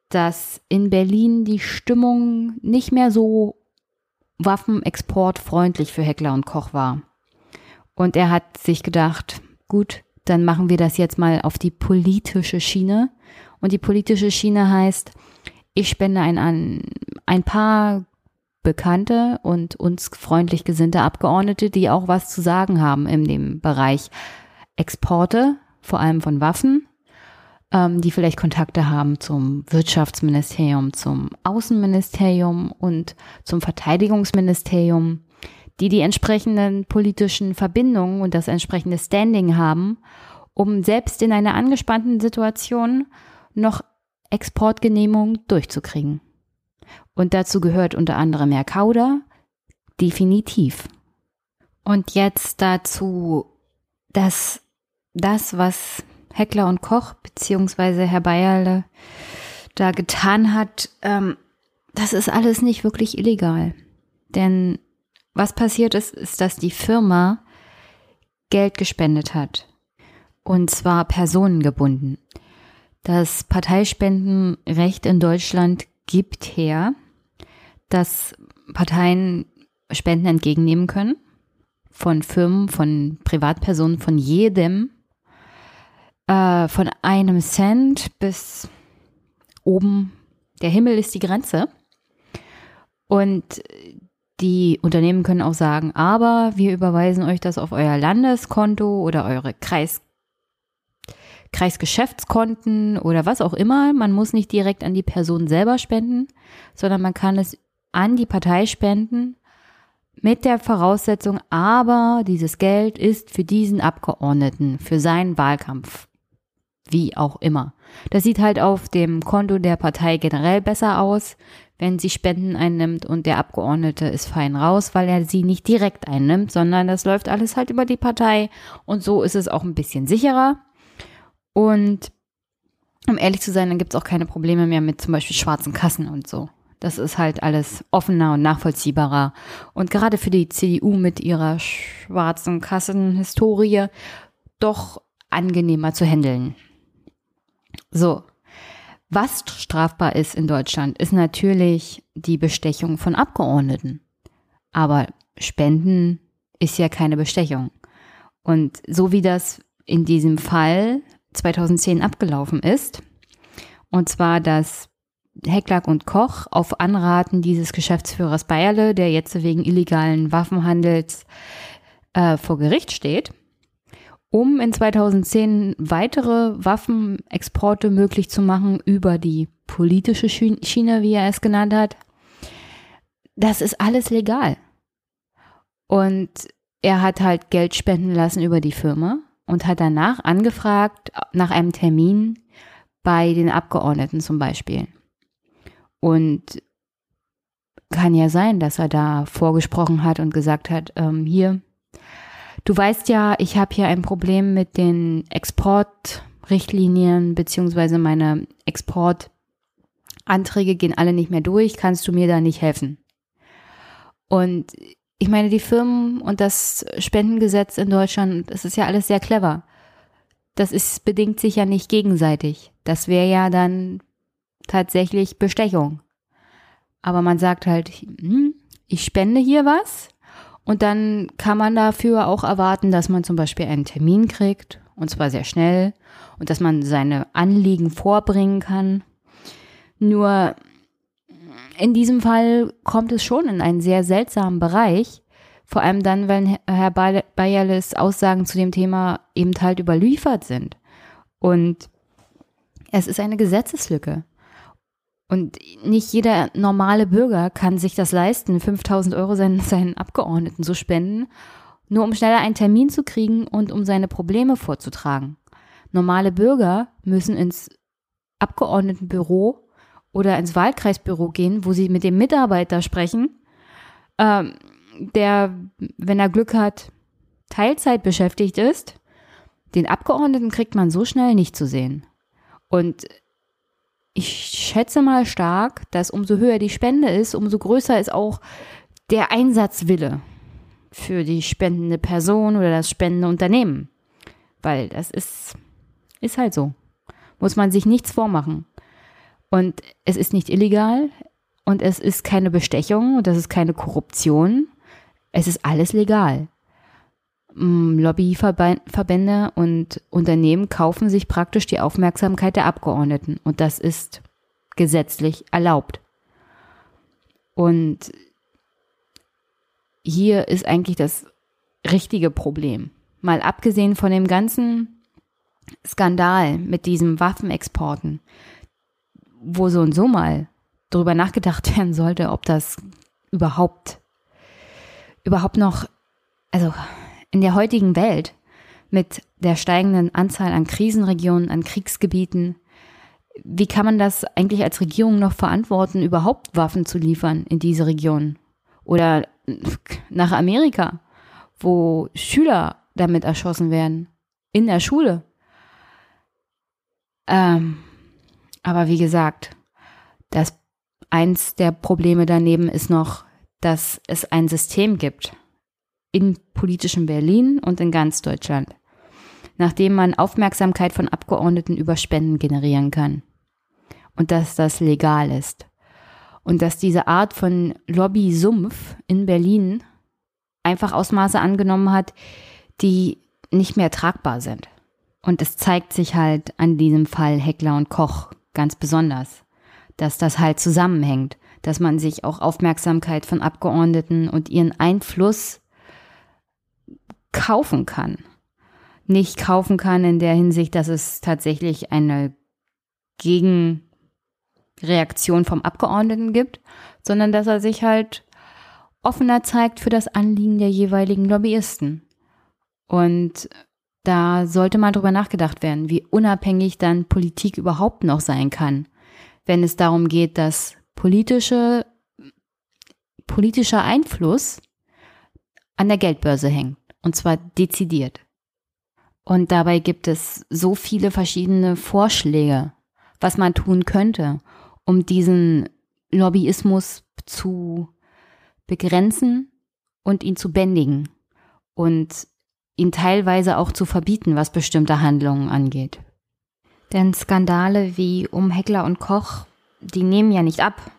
dass in Berlin die Stimmung nicht mehr so waffenexportfreundlich für Heckler und Koch war. Und er hat sich gedacht, gut, dann machen wir das jetzt mal auf die politische Schiene. Und die politische Schiene heißt, ich spende ein, ein, paar bekannte und uns freundlich gesinnte Abgeordnete, die auch was zu sagen haben in dem Bereich Exporte, vor allem von Waffen, ähm, die vielleicht Kontakte haben zum Wirtschaftsministerium, zum Außenministerium und zum Verteidigungsministerium, die die entsprechenden politischen Verbindungen und das entsprechende Standing haben, um selbst in einer angespannten Situation noch Exportgenehmigungen durchzukriegen. Und dazu gehört unter anderem Herr Kauder, definitiv. Und jetzt dazu, dass das, was Heckler und Koch beziehungsweise Herr Bayerle da getan hat, ähm, das ist alles nicht wirklich illegal. Denn was passiert ist, ist, dass die Firma Geld gespendet hat. Und zwar personengebunden. Das Parteispendenrecht in Deutschland gibt her, dass Parteien Spenden entgegennehmen können von Firmen, von Privatpersonen, von jedem, äh, von einem Cent bis oben, der Himmel ist die Grenze. Und die Unternehmen können auch sagen, aber wir überweisen euch das auf euer Landeskonto oder eure Kreis Kreisgeschäftskonten oder was auch immer. Man muss nicht direkt an die Person selber spenden, sondern man kann es an die Partei spenden mit der Voraussetzung, aber dieses Geld ist für diesen Abgeordneten, für seinen Wahlkampf. Wie auch immer. Das sieht halt auf dem Konto der Partei generell besser aus, wenn sie Spenden einnimmt und der Abgeordnete ist fein raus, weil er sie nicht direkt einnimmt, sondern das läuft alles halt über die Partei und so ist es auch ein bisschen sicherer. Und um ehrlich zu sein, dann gibt es auch keine Probleme mehr mit zum Beispiel schwarzen Kassen und so. Das ist halt alles offener und nachvollziehbarer. Und gerade für die CDU mit ihrer schwarzen Kassenhistorie doch angenehmer zu handeln. So. Was strafbar ist in Deutschland, ist natürlich die Bestechung von Abgeordneten. Aber Spenden ist ja keine Bestechung. Und so wie das in diesem Fall 2010 abgelaufen ist. Und zwar, dass Hecklack und Koch auf Anraten dieses Geschäftsführers Bayerle, der jetzt wegen illegalen Waffenhandels äh, vor Gericht steht, um in 2010 weitere Waffenexporte möglich zu machen über die politische Schiene, wie er es genannt hat. Das ist alles legal. Und er hat halt Geld spenden lassen über die Firma und hat danach angefragt nach einem Termin bei den Abgeordneten zum Beispiel. Und kann ja sein, dass er da vorgesprochen hat und gesagt hat, ähm, hier, du weißt ja, ich habe hier ein Problem mit den Export Richtlinien beziehungsweise meine Exportanträge gehen alle nicht mehr durch, kannst du mir da nicht helfen? Und ich meine, die Firmen und das Spendengesetz in Deutschland, das ist ja alles sehr clever. Das ist, bedingt sich ja nicht gegenseitig. Das wäre ja dann tatsächlich Bestechung. Aber man sagt halt, hm, ich spende hier was und dann kann man dafür auch erwarten, dass man zum Beispiel einen Termin kriegt und zwar sehr schnell und dass man seine Anliegen vorbringen kann. Nur in diesem Fall kommt es schon in einen sehr seltsamen Bereich, vor allem dann, wenn Herr Bayerles Aussagen zu dem Thema eben halt überliefert sind. Und es ist eine Gesetzeslücke. Und nicht jeder normale Bürger kann sich das leisten, 5000 Euro seinen, seinen Abgeordneten zu spenden, nur um schneller einen Termin zu kriegen und um seine Probleme vorzutragen. Normale Bürger müssen ins Abgeordnetenbüro oder ins Wahlkreisbüro gehen, wo sie mit dem Mitarbeiter sprechen, ähm, der, wenn er Glück hat, Teilzeit beschäftigt ist. Den Abgeordneten kriegt man so schnell nicht zu sehen. Und ich schätze mal stark, dass umso höher die Spende ist, umso größer ist auch der Einsatzwille für die spendende Person oder das spendende Unternehmen. Weil das ist, ist halt so. Muss man sich nichts vormachen. Und es ist nicht illegal und es ist keine Bestechung und das ist keine Korruption. Es ist alles legal. Mm, Lobbyverbände und Unternehmen kaufen sich praktisch die Aufmerksamkeit der Abgeordneten und das ist gesetzlich erlaubt. Und hier ist eigentlich das richtige Problem. Mal abgesehen von dem ganzen Skandal mit diesen Waffenexporten, wo so und so mal drüber nachgedacht werden sollte, ob das überhaupt, überhaupt noch, also in der heutigen Welt mit der steigenden Anzahl an Krisenregionen, an Kriegsgebieten, wie kann man das eigentlich als Regierung noch verantworten, überhaupt Waffen zu liefern in diese Region? Oder nach Amerika, wo Schüler damit erschossen werden, in der Schule. Ähm, aber wie gesagt, das eins der Probleme daneben ist noch, dass es ein System gibt, in politischem Berlin und in ganz Deutschland, nachdem man Aufmerksamkeit von Abgeordneten über Spenden generieren kann. Und dass das legal ist. Und dass diese Art von Lobby-Sumpf in Berlin einfach Ausmaße angenommen hat, die nicht mehr tragbar sind. Und es zeigt sich halt an diesem Fall Heckler und Koch ganz besonders, dass das halt zusammenhängt, dass man sich auch Aufmerksamkeit von Abgeordneten und ihren Einfluss kaufen kann. Nicht kaufen kann in der Hinsicht, dass es tatsächlich eine Gegenreaktion vom Abgeordneten gibt, sondern dass er sich halt offener zeigt für das Anliegen der jeweiligen Lobbyisten. Und da sollte mal drüber nachgedacht werden, wie unabhängig dann Politik überhaupt noch sein kann, wenn es darum geht, dass politische, politischer Einfluss an der Geldbörse hängt. Und zwar dezidiert. Und dabei gibt es so viele verschiedene Vorschläge, was man tun könnte, um diesen Lobbyismus zu begrenzen und ihn zu bändigen und ihn teilweise auch zu verbieten, was bestimmte Handlungen angeht. Denn Skandale wie um Heckler und Koch, die nehmen ja nicht ab,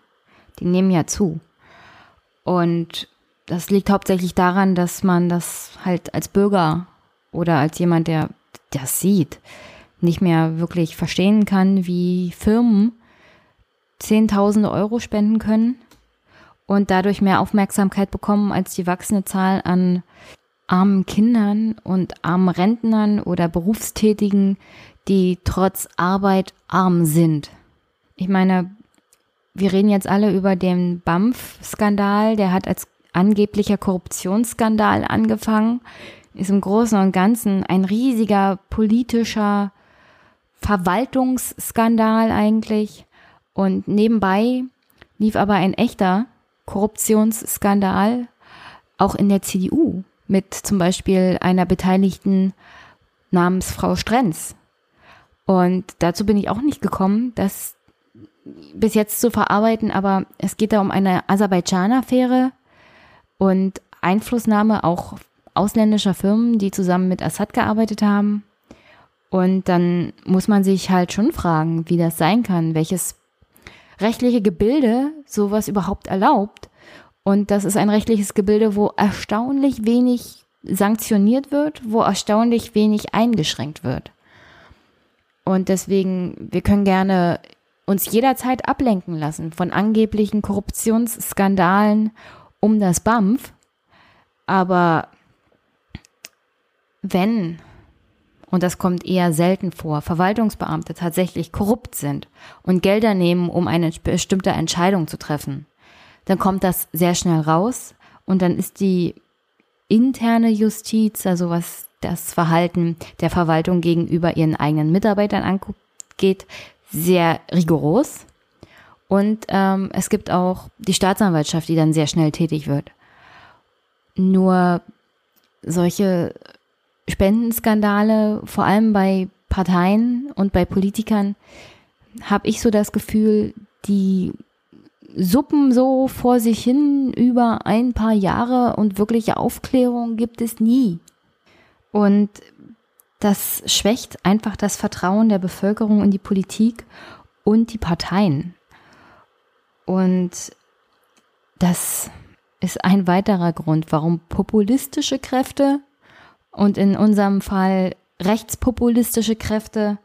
die nehmen ja zu. Und das liegt hauptsächlich daran, dass man das halt als Bürger oder als jemand, der das sieht, nicht mehr wirklich verstehen kann, wie Firmen Zehntausende Euro spenden können und dadurch mehr Aufmerksamkeit bekommen als die wachsende Zahl an armen Kindern und armen Rentnern oder Berufstätigen, die trotz Arbeit arm sind. Ich meine, wir reden jetzt alle über den BAMF-Skandal, der hat als angeblicher Korruptionsskandal angefangen, ist im Großen und Ganzen ein riesiger politischer Verwaltungsskandal eigentlich. Und nebenbei lief aber ein echter Korruptionsskandal auch in der CDU mit zum Beispiel einer Beteiligten namens Frau Strenz. Und dazu bin ich auch nicht gekommen, das bis jetzt zu verarbeiten, aber es geht da um eine Aserbaidschan-Affäre und Einflussnahme auch ausländischer Firmen, die zusammen mit Assad gearbeitet haben. Und dann muss man sich halt schon fragen, wie das sein kann, welches rechtliche Gebilde sowas überhaupt erlaubt. Und das ist ein rechtliches Gebilde, wo erstaunlich wenig sanktioniert wird, wo erstaunlich wenig eingeschränkt wird. Und deswegen, wir können gerne uns jederzeit ablenken lassen von angeblichen Korruptionsskandalen um das BAMF. Aber wenn, und das kommt eher selten vor, Verwaltungsbeamte tatsächlich korrupt sind und Gelder nehmen, um eine bestimmte Entscheidung zu treffen, dann kommt das sehr schnell raus und dann ist die interne Justiz, also was das Verhalten der Verwaltung gegenüber ihren eigenen Mitarbeitern angeht, sehr rigoros. Und ähm, es gibt auch die Staatsanwaltschaft, die dann sehr schnell tätig wird. Nur solche Spendenskandale, vor allem bei Parteien und bei Politikern, habe ich so das Gefühl, die suppen so vor sich hin über ein paar Jahre und wirkliche Aufklärung gibt es nie. Und das schwächt einfach das Vertrauen der Bevölkerung in die Politik und die Parteien. Und das ist ein weiterer Grund, warum populistische Kräfte und in unserem Fall rechtspopulistische Kräfte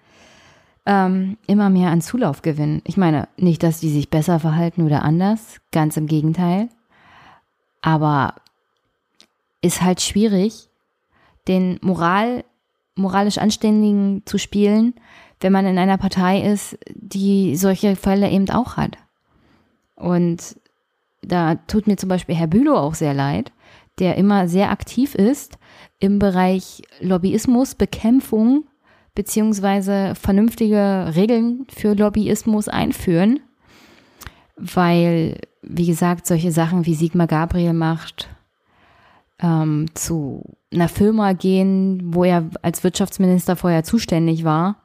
ähm, immer mehr an Zulauf gewinnen. Ich meine nicht, dass die sich besser verhalten oder anders, ganz im Gegenteil. Aber ist halt schwierig, den Moral, moralisch Anständigen zu spielen, wenn man in einer Partei ist, die solche Fälle eben auch hat. Und da tut mir zum Beispiel Herr Bülow auch sehr leid, der immer sehr aktiv ist im Bereich Lobbyismus, Bekämpfung beziehungsweise vernünftige Regeln für Lobbyismus einführen, weil, wie gesagt, solche Sachen wie Sigmar Gabriel macht, ähm, zu einer Firma gehen, wo er als Wirtschaftsminister vorher zuständig war,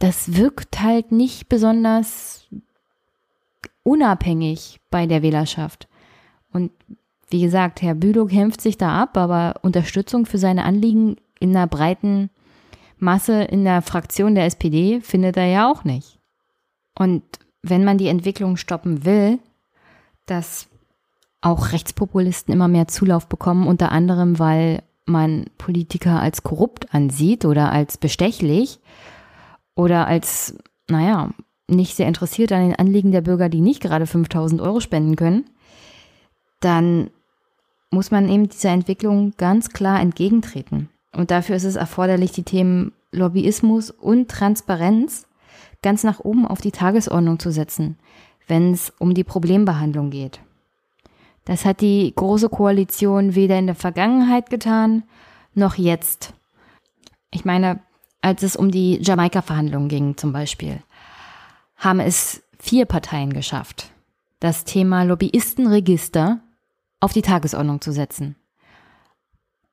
das wirkt halt nicht besonders unabhängig bei der Wählerschaft. Und wie gesagt, Herr Bülow kämpft sich da ab, aber Unterstützung für seine Anliegen in einer breiten Masse in der Fraktion der SPD findet er ja auch nicht. Und wenn man die Entwicklung stoppen will, dass auch Rechtspopulisten immer mehr Zulauf bekommen, unter anderem, weil man Politiker als korrupt ansieht oder als bestechlich oder als, naja, nicht sehr interessiert an den Anliegen der Bürger, die nicht gerade 5000 Euro spenden können, dann muss man eben dieser Entwicklung ganz klar entgegentreten. Und dafür ist es erforderlich, die Themen Lobbyismus und Transparenz ganz nach oben auf die Tagesordnung zu setzen, wenn es um die Problembehandlung geht. Das hat die Große Koalition weder in der Vergangenheit getan, noch jetzt. Ich meine, als es um die Jamaika-Verhandlungen ging zum Beispiel, haben es vier Parteien geschafft, das Thema Lobbyistenregister auf die Tagesordnung zu setzen.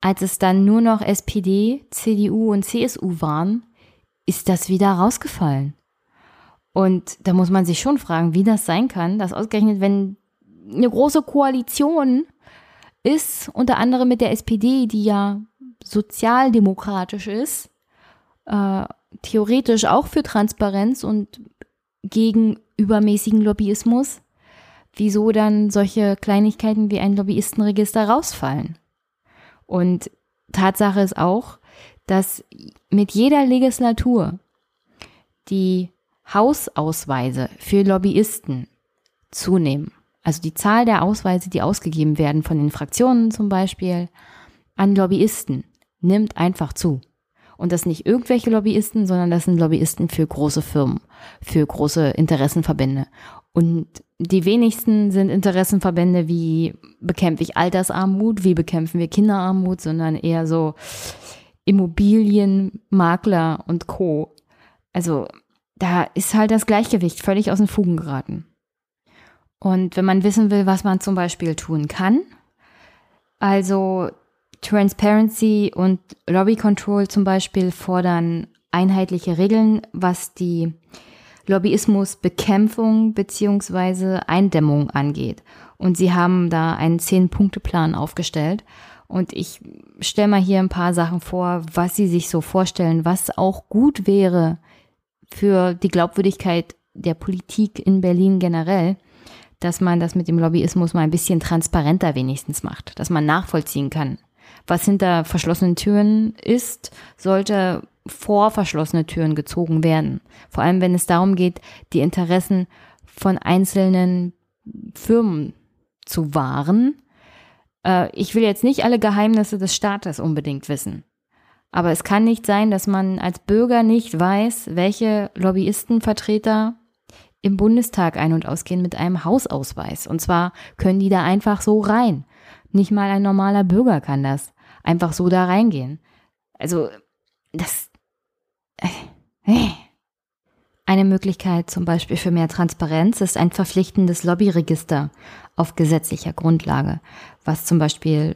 Als es dann nur noch SPD, CDU und CSU waren, ist das wieder rausgefallen. Und da muss man sich schon fragen, wie das sein kann, dass ausgerechnet, wenn eine große Koalition ist, unter anderem mit der SPD, die ja sozialdemokratisch ist, äh, theoretisch auch für Transparenz und gegen übermäßigen Lobbyismus, wieso dann solche Kleinigkeiten wie ein Lobbyistenregister rausfallen. Und Tatsache ist auch, dass mit jeder Legislatur die Hausausweise für Lobbyisten zunehmen. Also die Zahl der Ausweise, die ausgegeben werden von den Fraktionen zum Beispiel an Lobbyisten, nimmt einfach zu. Und das nicht irgendwelche Lobbyisten, sondern das sind Lobbyisten für große Firmen, für große Interessenverbände. Und die wenigsten sind Interessenverbände wie bekämpfe ich Altersarmut, wie bekämpfen wir Kinderarmut, sondern eher so Immobilienmakler und Co. Also da ist halt das Gleichgewicht völlig aus den Fugen geraten. Und wenn man wissen will, was man zum Beispiel tun kann, also Transparency und Lobby Control zum Beispiel fordern einheitliche Regeln, was die Lobbyismusbekämpfung beziehungsweise Eindämmung angeht. Und sie haben da einen Zehn-Punkte-Plan aufgestellt. Und ich stelle mal hier ein paar Sachen vor, was sie sich so vorstellen, was auch gut wäre für die Glaubwürdigkeit der Politik in Berlin generell, dass man das mit dem Lobbyismus mal ein bisschen transparenter wenigstens macht, dass man nachvollziehen kann. Was hinter verschlossenen Türen ist, sollte vor verschlossene Türen gezogen werden. Vor allem, wenn es darum geht, die Interessen von einzelnen Firmen zu wahren. Äh, ich will jetzt nicht alle Geheimnisse des Staates unbedingt wissen. Aber es kann nicht sein, dass man als Bürger nicht weiß, welche Lobbyistenvertreter im Bundestag ein- und ausgehen mit einem Hausausweis. Und zwar können die da einfach so rein. Nicht mal ein normaler Bürger kann das. Einfach so da reingehen. Also, das. Äh, eine Möglichkeit zum Beispiel für mehr Transparenz ist ein verpflichtendes Lobbyregister auf gesetzlicher Grundlage, was zum Beispiel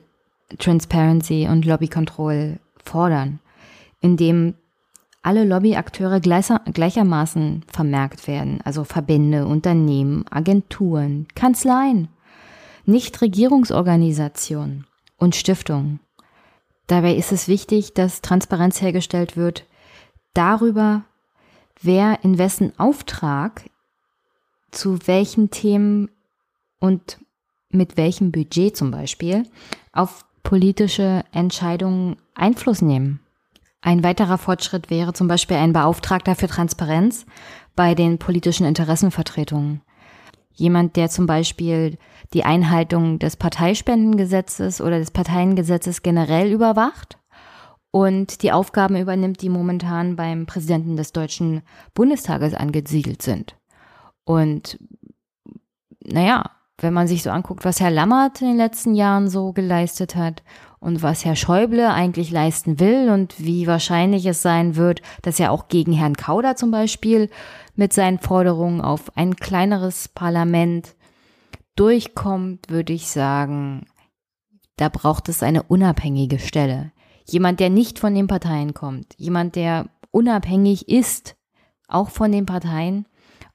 Transparency und Lobby Control fordern, indem alle Lobbyakteure gleichermaßen vermerkt werden, also Verbände, Unternehmen, Agenturen, Kanzleien, Nichtregierungsorganisationen und Stiftungen. Dabei ist es wichtig, dass Transparenz hergestellt wird darüber, wer in wessen Auftrag zu welchen Themen und mit welchem Budget zum Beispiel auf politische Entscheidungen Einfluss nehmen. Ein weiterer Fortschritt wäre zum Beispiel ein Beauftragter für Transparenz bei den politischen Interessenvertretungen. Jemand, der zum Beispiel die Einhaltung des Parteispendengesetzes oder des Parteiengesetzes generell überwacht und die Aufgaben übernimmt, die momentan beim Präsidenten des Deutschen Bundestages angesiedelt sind. Und naja, wenn man sich so anguckt, was Herr Lammert in den letzten Jahren so geleistet hat und was Herr Schäuble eigentlich leisten will und wie wahrscheinlich es sein wird, dass er auch gegen Herrn Kauder zum Beispiel mit seinen Forderungen auf ein kleineres Parlament durchkommt, würde ich sagen, da braucht es eine unabhängige Stelle. Jemand, der nicht von den Parteien kommt, jemand, der unabhängig ist, auch von den Parteien,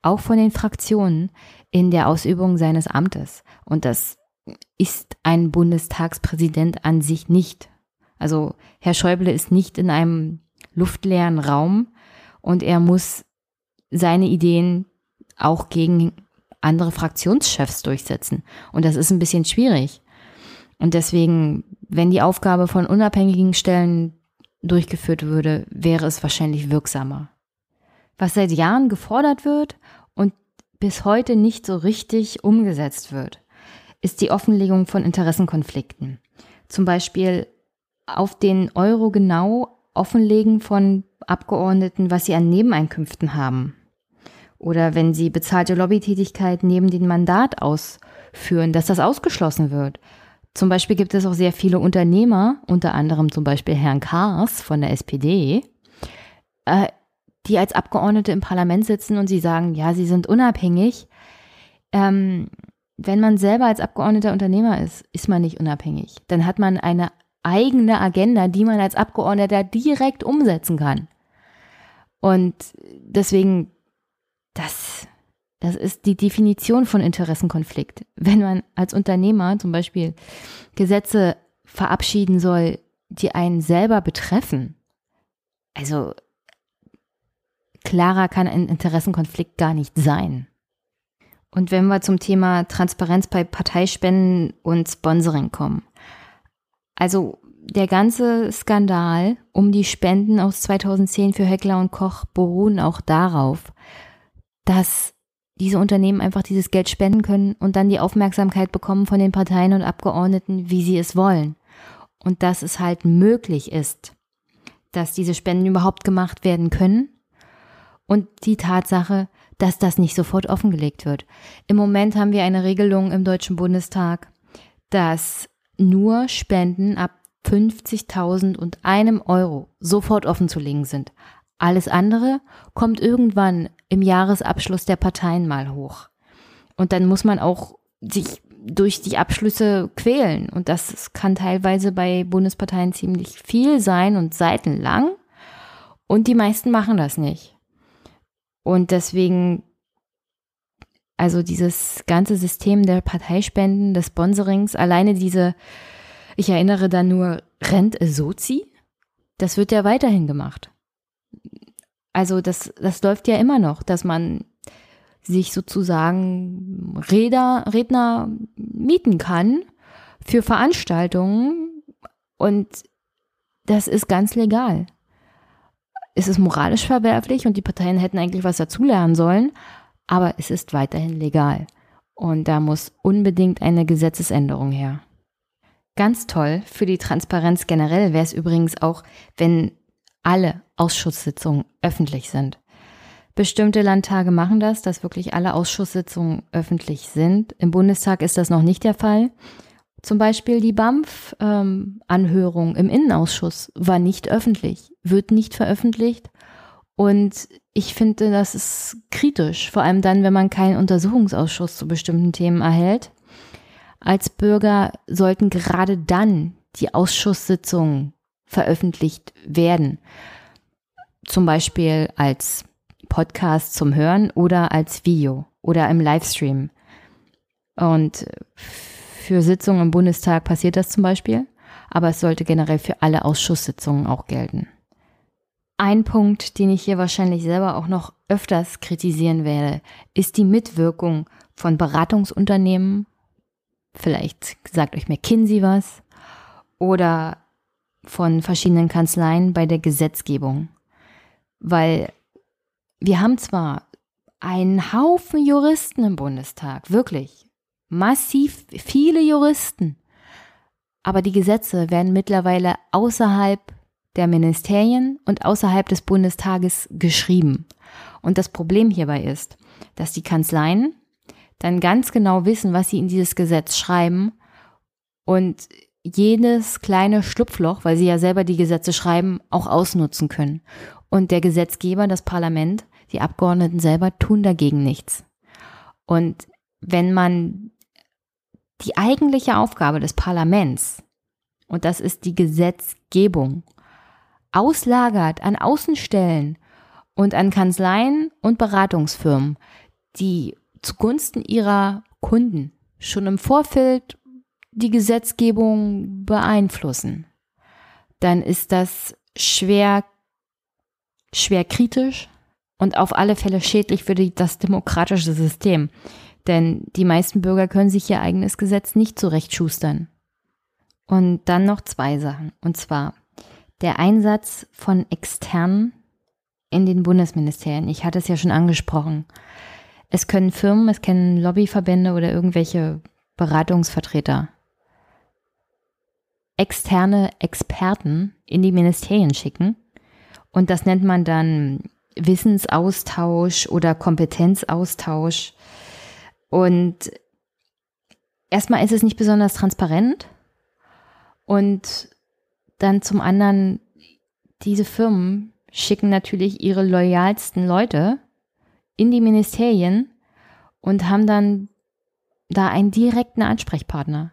auch von den Fraktionen in der Ausübung seines Amtes. Und das ist ein Bundestagspräsident an sich nicht. Also Herr Schäuble ist nicht in einem luftleeren Raum und er muss seine Ideen auch gegen andere Fraktionschefs durchsetzen. Und das ist ein bisschen schwierig. Und deswegen, wenn die Aufgabe von unabhängigen Stellen durchgeführt würde, wäre es wahrscheinlich wirksamer. Was seit Jahren gefordert wird und bis heute nicht so richtig umgesetzt wird, ist die Offenlegung von Interessenkonflikten. Zum Beispiel auf den Euro genau offenlegen von Abgeordneten, was sie an Nebeneinkünften haben. Oder wenn sie bezahlte Lobbytätigkeit neben dem Mandat ausführen, dass das ausgeschlossen wird. Zum Beispiel gibt es auch sehr viele Unternehmer, unter anderem zum Beispiel Herrn Kars von der SPD, äh, die als Abgeordnete im Parlament sitzen und sie sagen, ja, sie sind unabhängig. Ähm, wenn man selber als Abgeordneter Unternehmer ist, ist man nicht unabhängig. Dann hat man eine eigene Agenda, die man als Abgeordneter direkt umsetzen kann. Und deswegen, das das ist die Definition von Interessenkonflikt. Wenn man als Unternehmer zum Beispiel Gesetze verabschieden soll, die einen selber betreffen, also klarer kann ein Interessenkonflikt gar nicht sein. Und wenn wir zum Thema Transparenz bei Parteispenden und Sponsoring kommen. Also der ganze Skandal um die Spenden aus 2010 für Heckler und Koch beruhen auch darauf, dass diese Unternehmen einfach dieses Geld spenden können und dann die Aufmerksamkeit bekommen von den Parteien und Abgeordneten, wie sie es wollen. Und dass es halt möglich ist, dass diese Spenden überhaupt gemacht werden können. Und die Tatsache, dass das nicht sofort offengelegt wird. Im Moment haben wir eine Regelung im Deutschen Bundestag, dass nur Spenden ab 50.000 und einem Euro sofort offenzulegen sind. Alles andere kommt irgendwann im Jahresabschluss der Parteien mal hoch. Und dann muss man auch sich durch die Abschlüsse quälen. Und das kann teilweise bei Bundesparteien ziemlich viel sein und seitenlang. Und die meisten machen das nicht. Und deswegen, also dieses ganze System der Parteispenden, des Sponsorings, alleine diese, ich erinnere da nur Rent Sozi, das wird ja weiterhin gemacht. Also das, das läuft ja immer noch, dass man sich sozusagen Räder, Redner mieten kann für Veranstaltungen und das ist ganz legal. Es ist moralisch verwerflich und die Parteien hätten eigentlich was dazulernen sollen, aber es ist weiterhin legal. Und da muss unbedingt eine Gesetzesänderung her. Ganz toll für die Transparenz generell wäre es übrigens auch, wenn alle Ausschusssitzungen öffentlich sind. Bestimmte Landtage machen das, dass wirklich alle Ausschusssitzungen öffentlich sind. Im Bundestag ist das noch nicht der Fall. Zum Beispiel die BAMF-Anhörung ähm, im Innenausschuss war nicht öffentlich, wird nicht veröffentlicht. Und ich finde, das ist kritisch, vor allem dann, wenn man keinen Untersuchungsausschuss zu bestimmten Themen erhält. Als Bürger sollten gerade dann die Ausschusssitzungen veröffentlicht werden. Zum Beispiel als Podcast zum Hören oder als Video oder im Livestream. Und für Sitzungen im Bundestag passiert das zum Beispiel, aber es sollte generell für alle Ausschusssitzungen auch gelten. Ein Punkt, den ich hier wahrscheinlich selber auch noch öfters kritisieren werde, ist die Mitwirkung von Beratungsunternehmen. Vielleicht sagt euch McKinsey was. Oder von verschiedenen Kanzleien bei der Gesetzgebung. Weil wir haben zwar einen Haufen Juristen im Bundestag, wirklich massiv viele Juristen, aber die Gesetze werden mittlerweile außerhalb der Ministerien und außerhalb des Bundestages geschrieben. Und das Problem hierbei ist, dass die Kanzleien dann ganz genau wissen, was sie in dieses Gesetz schreiben und jedes kleine Schlupfloch, weil sie ja selber die Gesetze schreiben, auch ausnutzen können. Und der Gesetzgeber, das Parlament, die Abgeordneten selber tun dagegen nichts. Und wenn man die eigentliche Aufgabe des Parlaments, und das ist die Gesetzgebung, auslagert an Außenstellen und an Kanzleien und Beratungsfirmen, die zugunsten ihrer Kunden schon im Vorfeld die Gesetzgebung beeinflussen, dann ist das schwer, schwer kritisch und auf alle Fälle schädlich für die, das demokratische System. Denn die meisten Bürger können sich ihr eigenes Gesetz nicht zurechtschustern. Und dann noch zwei Sachen. Und zwar der Einsatz von Externen in den Bundesministerien. Ich hatte es ja schon angesprochen. Es können Firmen, es können Lobbyverbände oder irgendwelche Beratungsvertreter externe Experten in die Ministerien schicken. Und das nennt man dann Wissensaustausch oder Kompetenzaustausch. Und erstmal ist es nicht besonders transparent. Und dann zum anderen, diese Firmen schicken natürlich ihre loyalsten Leute in die Ministerien und haben dann da einen direkten Ansprechpartner.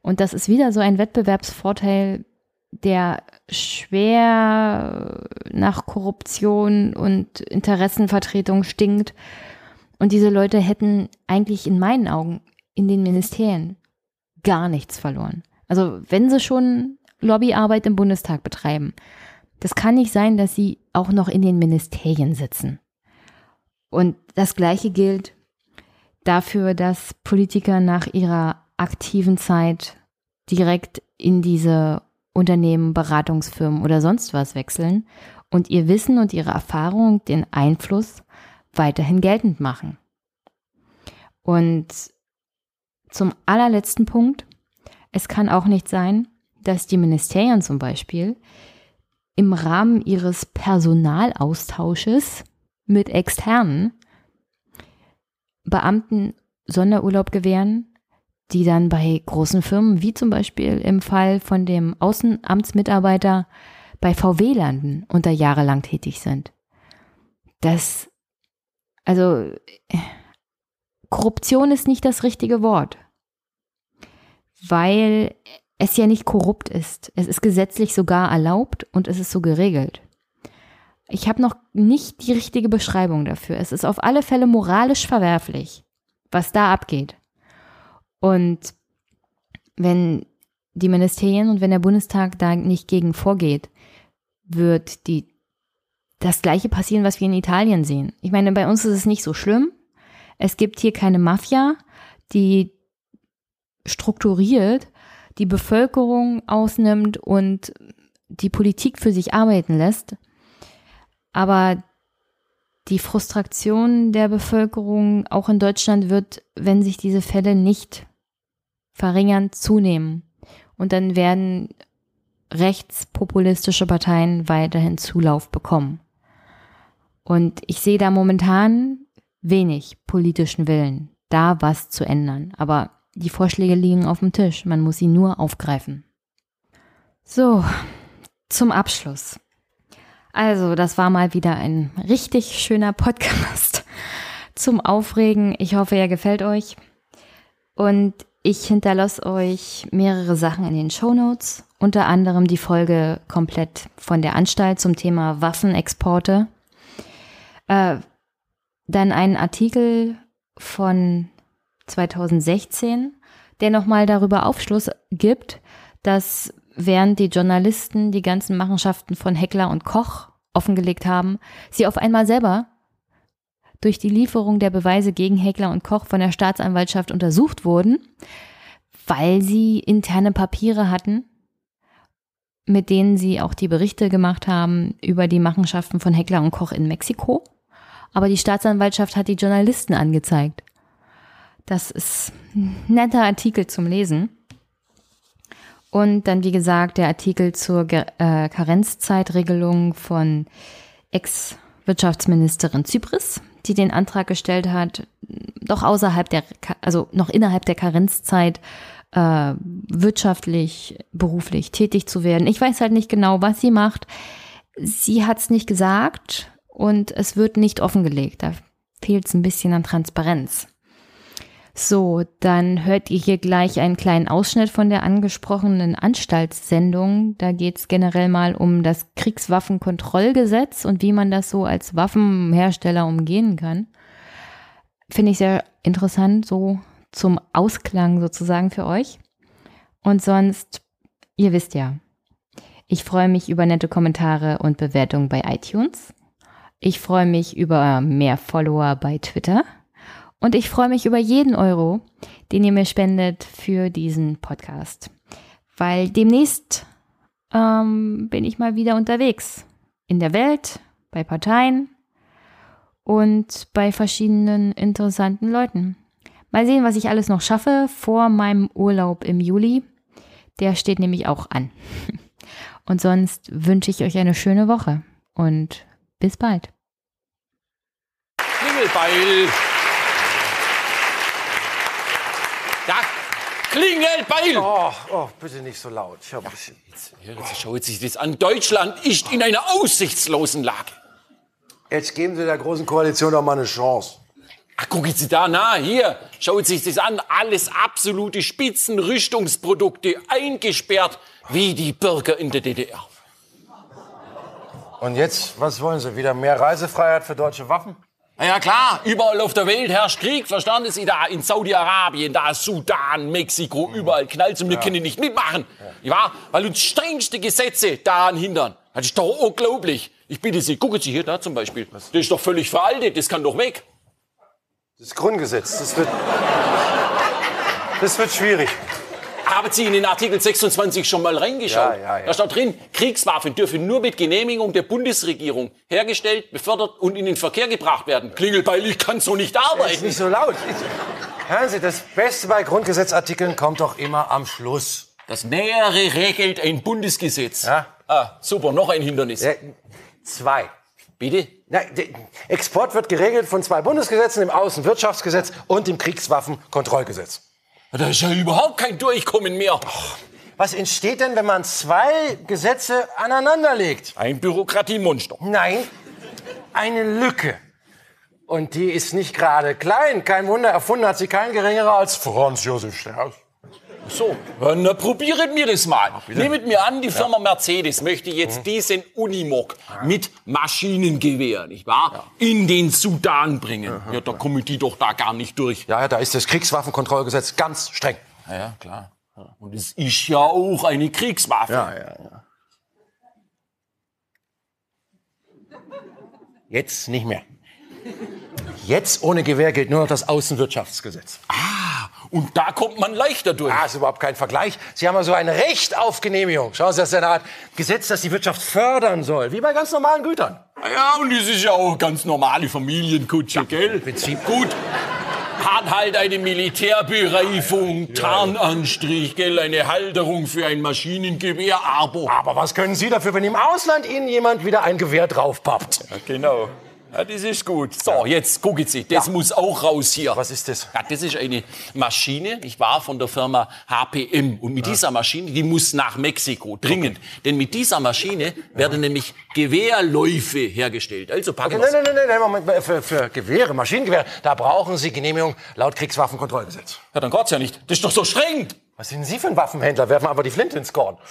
Und das ist wieder so ein Wettbewerbsvorteil, der schwer nach Korruption und Interessenvertretung stinkt. Und diese Leute hätten eigentlich in meinen Augen in den Ministerien gar nichts verloren. Also wenn sie schon Lobbyarbeit im Bundestag betreiben, das kann nicht sein, dass sie auch noch in den Ministerien sitzen. Und das Gleiche gilt dafür, dass Politiker nach ihrer aktiven Zeit direkt in diese Unternehmen, Beratungsfirmen oder sonst was wechseln und ihr Wissen und ihre Erfahrung, den Einfluss weiterhin geltend machen. Und zum allerletzten Punkt, es kann auch nicht sein, dass die Ministerien zum Beispiel im Rahmen ihres Personalaustausches mit Externen Beamten Sonderurlaub gewähren, die dann bei großen Firmen, wie zum Beispiel im Fall von dem Außenamtsmitarbeiter bei VW landen und da jahrelang tätig sind. Das, also, Korruption ist nicht das richtige Wort, weil es ja nicht korrupt ist. Es ist gesetzlich sogar erlaubt und es ist so geregelt. Ich habe noch nicht die richtige Beschreibung dafür. Es ist auf alle Fälle moralisch verwerflich, was da abgeht. Und wenn die Ministerien und wenn der Bundestag da nicht gegen vorgeht, wird die, das Gleiche passieren, was wir in Italien sehen. Ich meine, bei uns ist es nicht so schlimm. Es gibt hier keine Mafia, die strukturiert die Bevölkerung ausnimmt und die Politik für sich arbeiten lässt. Aber die Frustration der Bevölkerung auch in Deutschland wird, wenn sich diese Fälle nicht verringern, zunehmen. Und dann werden rechtspopulistische Parteien weiterhin Zulauf bekommen. Und ich sehe da momentan wenig politischen Willen, da was zu ändern. Aber die Vorschläge liegen auf dem Tisch, man muss sie nur aufgreifen. So, zum Abschluss. Also, das war mal wieder ein richtig schöner Podcast zum Aufregen. Ich hoffe, er gefällt euch. Und ich hinterlasse euch mehrere Sachen in den Show Notes, unter anderem die Folge komplett von der Anstalt zum Thema Waffenexporte. Äh, dann einen Artikel von 2016, der nochmal darüber Aufschluss gibt, dass während die Journalisten die ganzen Machenschaften von Heckler und Koch offengelegt haben, sie auf einmal selber durch die Lieferung der Beweise gegen Heckler und Koch von der Staatsanwaltschaft untersucht wurden, weil sie interne Papiere hatten, mit denen sie auch die Berichte gemacht haben über die Machenschaften von Heckler und Koch in Mexiko. Aber die Staatsanwaltschaft hat die Journalisten angezeigt. Das ist ein netter Artikel zum Lesen. Und dann, wie gesagt, der Artikel zur äh, Karenzzeitregelung von Ex-Wirtschaftsministerin Zypris, die den Antrag gestellt hat, doch außerhalb der, also noch innerhalb der Karenzzeit äh, wirtschaftlich, beruflich tätig zu werden. Ich weiß halt nicht genau, was sie macht. Sie hat es nicht gesagt und es wird nicht offengelegt. Da fehlt es ein bisschen an Transparenz. So, dann hört ihr hier gleich einen kleinen Ausschnitt von der angesprochenen Anstaltssendung. Da geht es generell mal um das Kriegswaffenkontrollgesetz und wie man das so als Waffenhersteller umgehen kann. Finde ich sehr interessant, so zum Ausklang sozusagen für euch. Und sonst, ihr wisst ja, ich freue mich über nette Kommentare und Bewertungen bei iTunes. Ich freue mich über mehr Follower bei Twitter. Und ich freue mich über jeden Euro, den ihr mir spendet für diesen Podcast. Weil demnächst ähm, bin ich mal wieder unterwegs. In der Welt, bei Parteien und bei verschiedenen interessanten Leuten. Mal sehen, was ich alles noch schaffe vor meinem Urlaub im Juli. Der steht nämlich auch an. Und sonst wünsche ich euch eine schöne Woche und bis bald. Klingelbeil. Da klingelt Beil. Oh, oh, bitte nicht so laut. Ich hab ein bisschen. Jetzt, jetzt schaut sich das an. Deutschland ist in einer aussichtslosen Lage. Jetzt geben Sie der Großen Koalition doch mal eine Chance. Ach, gucken Sie da nah, hier. Schaut sich das an. Alles absolute Spitzenrüstungsprodukte eingesperrt wie die Bürger in der DDR. Und jetzt, was wollen Sie? Wieder mehr Reisefreiheit für deutsche Waffen? Na ja klar, überall auf der Welt herrscht Krieg, verstanden Sie da? In Saudi-Arabien, da Sudan, Mexiko, überall knallt und wir können nicht mitmachen. Ja. ja, weil uns strengste Gesetze daran hindern. Das ist doch unglaublich. Ich bitte Sie, gucken Sie hier da zum Beispiel. Das ist doch völlig veraltet, das kann doch weg. Das Grundgesetz, das wird, das wird schwierig. Haben Sie in den Artikel 26 schon mal reingeschaut? Ja, ja. Da steht drin, Kriegswaffen dürfen nur mit Genehmigung der Bundesregierung hergestellt, befördert und in den Verkehr gebracht werden. Klingelbeil, ich kann so nicht arbeiten. Ist nicht so laut. Ich, hören Sie, das Beste bei Grundgesetzartikeln kommt doch immer am Schluss. Das Nähere regelt ein Bundesgesetz. Ja. Ah, super, noch ein Hindernis. Ja, zwei. Bitte? Na, Export wird geregelt von zwei Bundesgesetzen, dem Außenwirtschaftsgesetz und dem Kriegswaffenkontrollgesetz. Da ist ja überhaupt kein Durchkommen mehr. Was entsteht denn, wenn man zwei Gesetze aneinanderlegt? Ein Bürokratiemonster. Nein, eine Lücke. Und die ist nicht gerade klein. Kein Wunder, erfunden hat sie kein geringerer als Franz Josef Strauß. So, dann probiert mir das mal. Nehmt mir an, die Firma Mercedes möchte jetzt diesen Unimog mit Maschinengewehr, nicht wahr, in den Sudan bringen. Ja, da kommen die doch da gar nicht durch. Ja, ja, da ist das Kriegswaffenkontrollgesetz ganz streng. Ja, ja klar. Und es ist ja auch eine Kriegswaffe. Ja, ja, ja. Jetzt nicht mehr. Jetzt ohne Gewehr gilt nur noch das Außenwirtschaftsgesetz. Und da kommt man leichter durch. Ah, ist überhaupt kein Vergleich. Sie haben also ein Recht auf Genehmigung. Schauen Sie, das ist eine Art Gesetz, das die Wirtschaft fördern soll, wie bei ganz normalen Gütern. Ja, und das ist ja auch ganz normale Familienkutsche, gell? Prinzip. Gut. Hat halt eine Militärbereifung, Tarnanstrich, gell, eine Halterung für ein Maschinengewehr, aber... Aber was können Sie dafür, wenn im Ausland Ihnen jemand wieder ein Gewehr draufpappt? Genau. Ja, das ist gut. So, jetzt gucken Sie, das muss auch raus hier. Was ist das? Ja, das ist eine Maschine, ich war von der Firma HPM. Und mit dieser Maschine, die muss nach Mexiko, dringend. Denn mit dieser Maschine werden nämlich Gewehrläufe hergestellt. Also packen Okay, nein, nein, nein, nein, Moment. Für, für Gewehre, Maschinengewehre, da brauchen Sie Genehmigung laut Kriegswaffenkontrollgesetz. Ja, dann geht's ja nicht. Das ist doch so streng. Was sind Sie für ein Waffenhändler? Werfen einfach die Flinte ins Korn.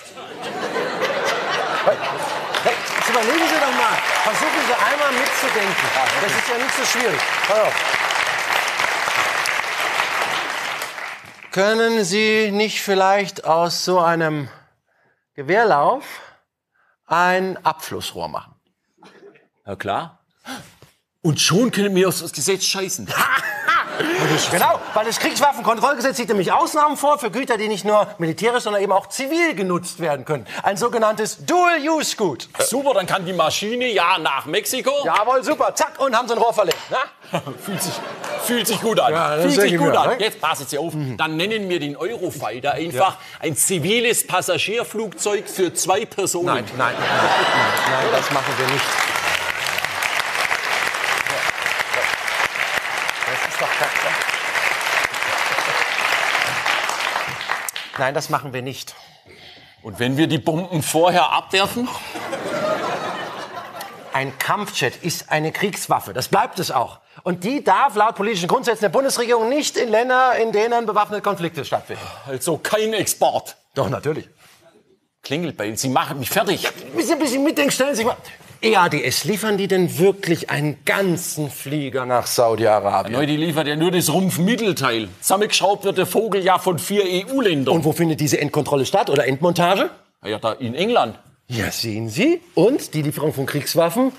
Jetzt überlegen Sie doch mal. Versuchen Sie einmal mitzudenken. Das ist ja nicht so schwierig. Können Sie nicht vielleicht aus so einem Gewehrlauf ein Abflussrohr machen? Ja, klar. Und schon können wir uns das Gesetz scheißen. Genau, weil das Kriegswaffenkontrollgesetz sieht nämlich Ausnahmen vor für Güter, die nicht nur militärisch, sondern eben auch zivil genutzt werden können. Ein sogenanntes Dual-Use-Gut. Super, dann kann die Maschine ja nach Mexiko. Jawohl, super. Zack, und haben sie ein Rohr verlegt. Na? Fühlt sich, fühlt sich gut an. Ja, fühlt sich ich gut mir, an. ne? Jetzt passen Sie auf. Dann nennen wir den Eurofighter einfach ein ziviles Passagierflugzeug für zwei Personen. Nein, nein, nein, nein, nein, das machen wir nicht. Das ist doch Kacke. Nein, das machen wir nicht. Und wenn wir die Bomben vorher abwerfen? Ein Kampfjet ist eine Kriegswaffe. Das bleibt es auch. Und die darf laut politischen Grundsätzen der Bundesregierung nicht in Länder, in denen bewaffnete Konflikte stattfinden. Also kein Export. Doch, natürlich. Klingelbeil, Sie machen mich fertig. Ein bisschen, ein bisschen mitdenken, stellen Sie sich mal. EADS, liefern die denn wirklich einen ganzen Flieger nach Saudi-Arabien? Neu, die liefert ja nur das Rumpfmittelteil. Zusammengeschraubt wird der Vogel ja von vier EU-Ländern. Und wo findet diese Endkontrolle statt oder Endmontage? Ja, da in England. Ja, sehen Sie. Und die Lieferung von Kriegswaffen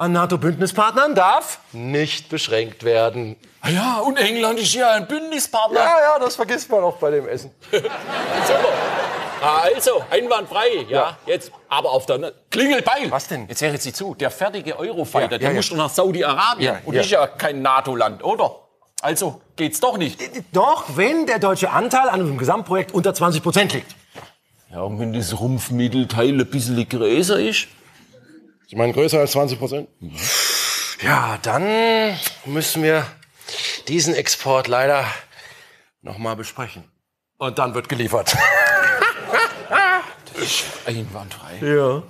an NATO-Bündnispartnern darf nicht beschränkt werden. Ah Ja, und England ist ja ein Bündnispartner. Ja, ja, das vergisst man auch bei dem Essen. Also, einwandfrei, ja. Jetzt, aber auf der Klingelbeil. Was denn? Jetzt hören Sie zu. Der fertige Eurofighter, Ja, der ja, ja. muss doch nach Saudi-Arabien. Ja, und ja. ist ja kein NATO-Land, oder? Also geht's doch nicht. Doch, wenn der deutsche Anteil an dem Gesamtprojekt unter 20 Prozent liegt. Ja, und wenn das Rumpfmittelteil ein bisschen größer ist? Sie meinen größer als 20 Prozent? Ja, dann müssen wir diesen Export leider noch mal besprechen. Und dann wird geliefert. Einwandfrei. Ja.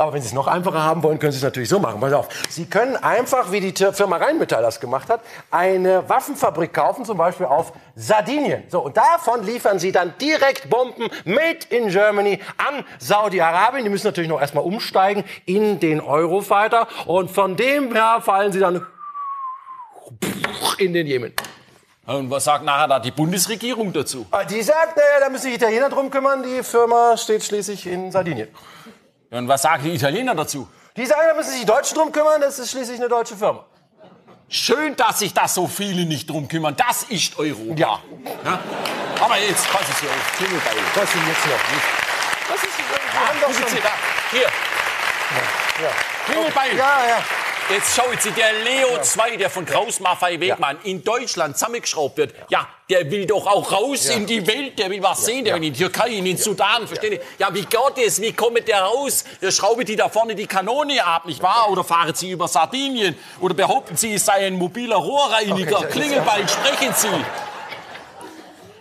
Aber wenn Sie es noch einfacher haben wollen, können Sie es natürlich so machen. Pass auf. Sie können einfach, wie die Firma Rheinmetall das gemacht hat, eine Waffenfabrik kaufen, zum Beispiel auf Sardinien. So, und davon liefern Sie dann direkt Bomben made in Germany an Saudi-Arabien. Die müssen natürlich noch erstmal umsteigen in den Eurofighter. Und von dem her fallen Sie dann in den Jemen. Und was sagt nachher da die Bundesregierung dazu? Ah, Die sagt, naja, da müssen sich Italiener drum kümmern. Die Firma steht schließlich in Sardinien. Ja, Und was sagen die Italiener dazu? Die sagen, da müssen sich die Deutschen drum kümmern. Das ist schließlich eine deutsche Firma. Schön, dass sich da so viele nicht drum kümmern. Das ist Europa. Ja. Ja? Aber jetzt passen Sie auf. Klingelbeil. Was denn jetzt noch? Was ist das? Wir haben doch schon- Sie da. Hier. Klingelbeil. Ja, ja. Jetzt schauen Sie, der Leo 2, der von Kraus Maffei Wegmann in Deutschland zusammengeschraubt wird, ja, der will doch auch raus in die Welt, der will was sehen, der will in die Türkei, in den Sudan, verstehen Sie? Ja, wie geht das? Wie kommt der raus? Der schraube die da vorne die Kanone ab, nicht wahr? Oder fahren Sie über Sardinien? Oder behaupten Sie, es sei ein mobiler Rohrreiniger? Okay, ja, Klingelbeil, sprechen Sie.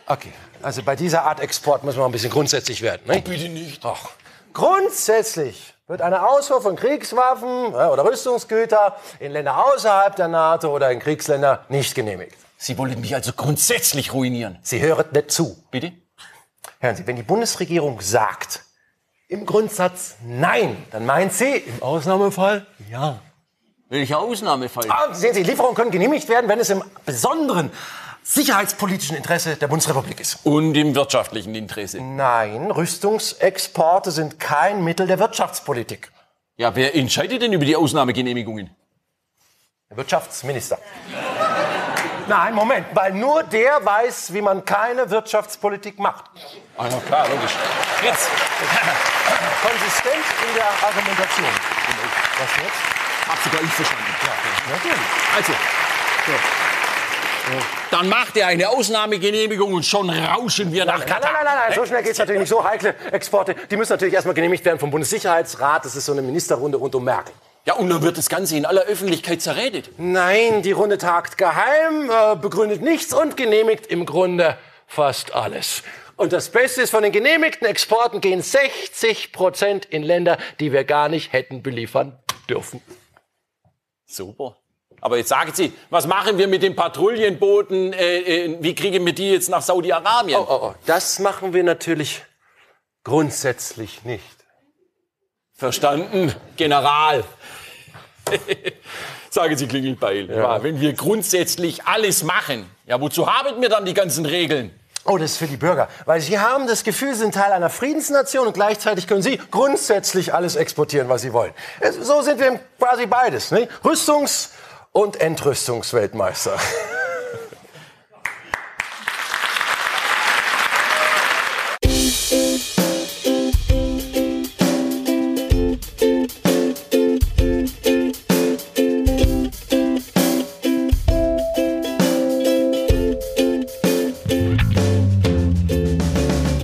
Okay, also bei dieser Art Export müssen wir ein bisschen grundsätzlich werden. Ne? Bitte nicht. Ach, grundsätzlich wird eine Ausfuhr von Kriegswaffen oder Rüstungsgüter in Länder außerhalb der NATO oder in Kriegsländer nicht genehmigt. Sie wollen mich also grundsätzlich ruinieren. Sie hören nicht zu. Bitte? Hören Sie, wenn die Bundesregierung sagt, im Grundsatz nein, dann meint sie im Ausnahmefall ja. Welcher Ausnahmefall? Ah, sehen Sie, Lieferungen können genehmigt werden, wenn es im besonderen sicherheitspolitischen Interesse der Bundesrepublik ist. Und im wirtschaftlichen Interesse. Nein, Rüstungsexporte sind kein Mittel der Wirtschaftspolitik. Ja, wer entscheidet denn über die Ausnahmegenehmigungen? Der Wirtschaftsminister. Nein, Moment, weil nur der weiß, wie man keine Wirtschaftspolitik macht. Ah, na klar, logisch. Jetzt. Konsistent in der Argumentation. Was jetzt? Hab sogar ich verstanden. Ja, natürlich. Also. Dann macht er eine Ausnahmegenehmigung und schon rauschen wir nach Nein, Katar. nein, nein, nein, so schnell geht's natürlich nicht. So heikle Exporte, die müssen natürlich erstmal genehmigt werden vom Bundessicherheitsrat. Das ist so eine Ministerrunde rund um Merkel. Ja, und dann wird das Ganze in aller Öffentlichkeit zerredet. Nein, die Runde tagt geheim, äh, begründet nichts und genehmigt im Grunde fast alles. Und das Beste ist, von den genehmigten Exporten gehen 60 Prozent in Länder, die wir gar nicht hätten beliefern dürfen. Super. Aber jetzt sagen Sie, was machen wir mit den Patrouillenbooten? Äh, äh, wie kriegen wir die jetzt nach Saudi-Arabien? Oh, oh, oh, das machen wir natürlich grundsätzlich nicht. Verstanden, General. Sagen Sie Klingelbeil. Ja. wenn wir grundsätzlich alles machen, ja, wozu haben wir dann die ganzen Regeln? Oh, das ist für die Bürger. Weil sie haben das Gefühl, sie sind Teil einer Friedensnation und gleichzeitig können sie grundsätzlich alles exportieren, was sie wollen. So sind wir quasi beides. Ne? Rüstungs- und Entrüstungsweltmeister.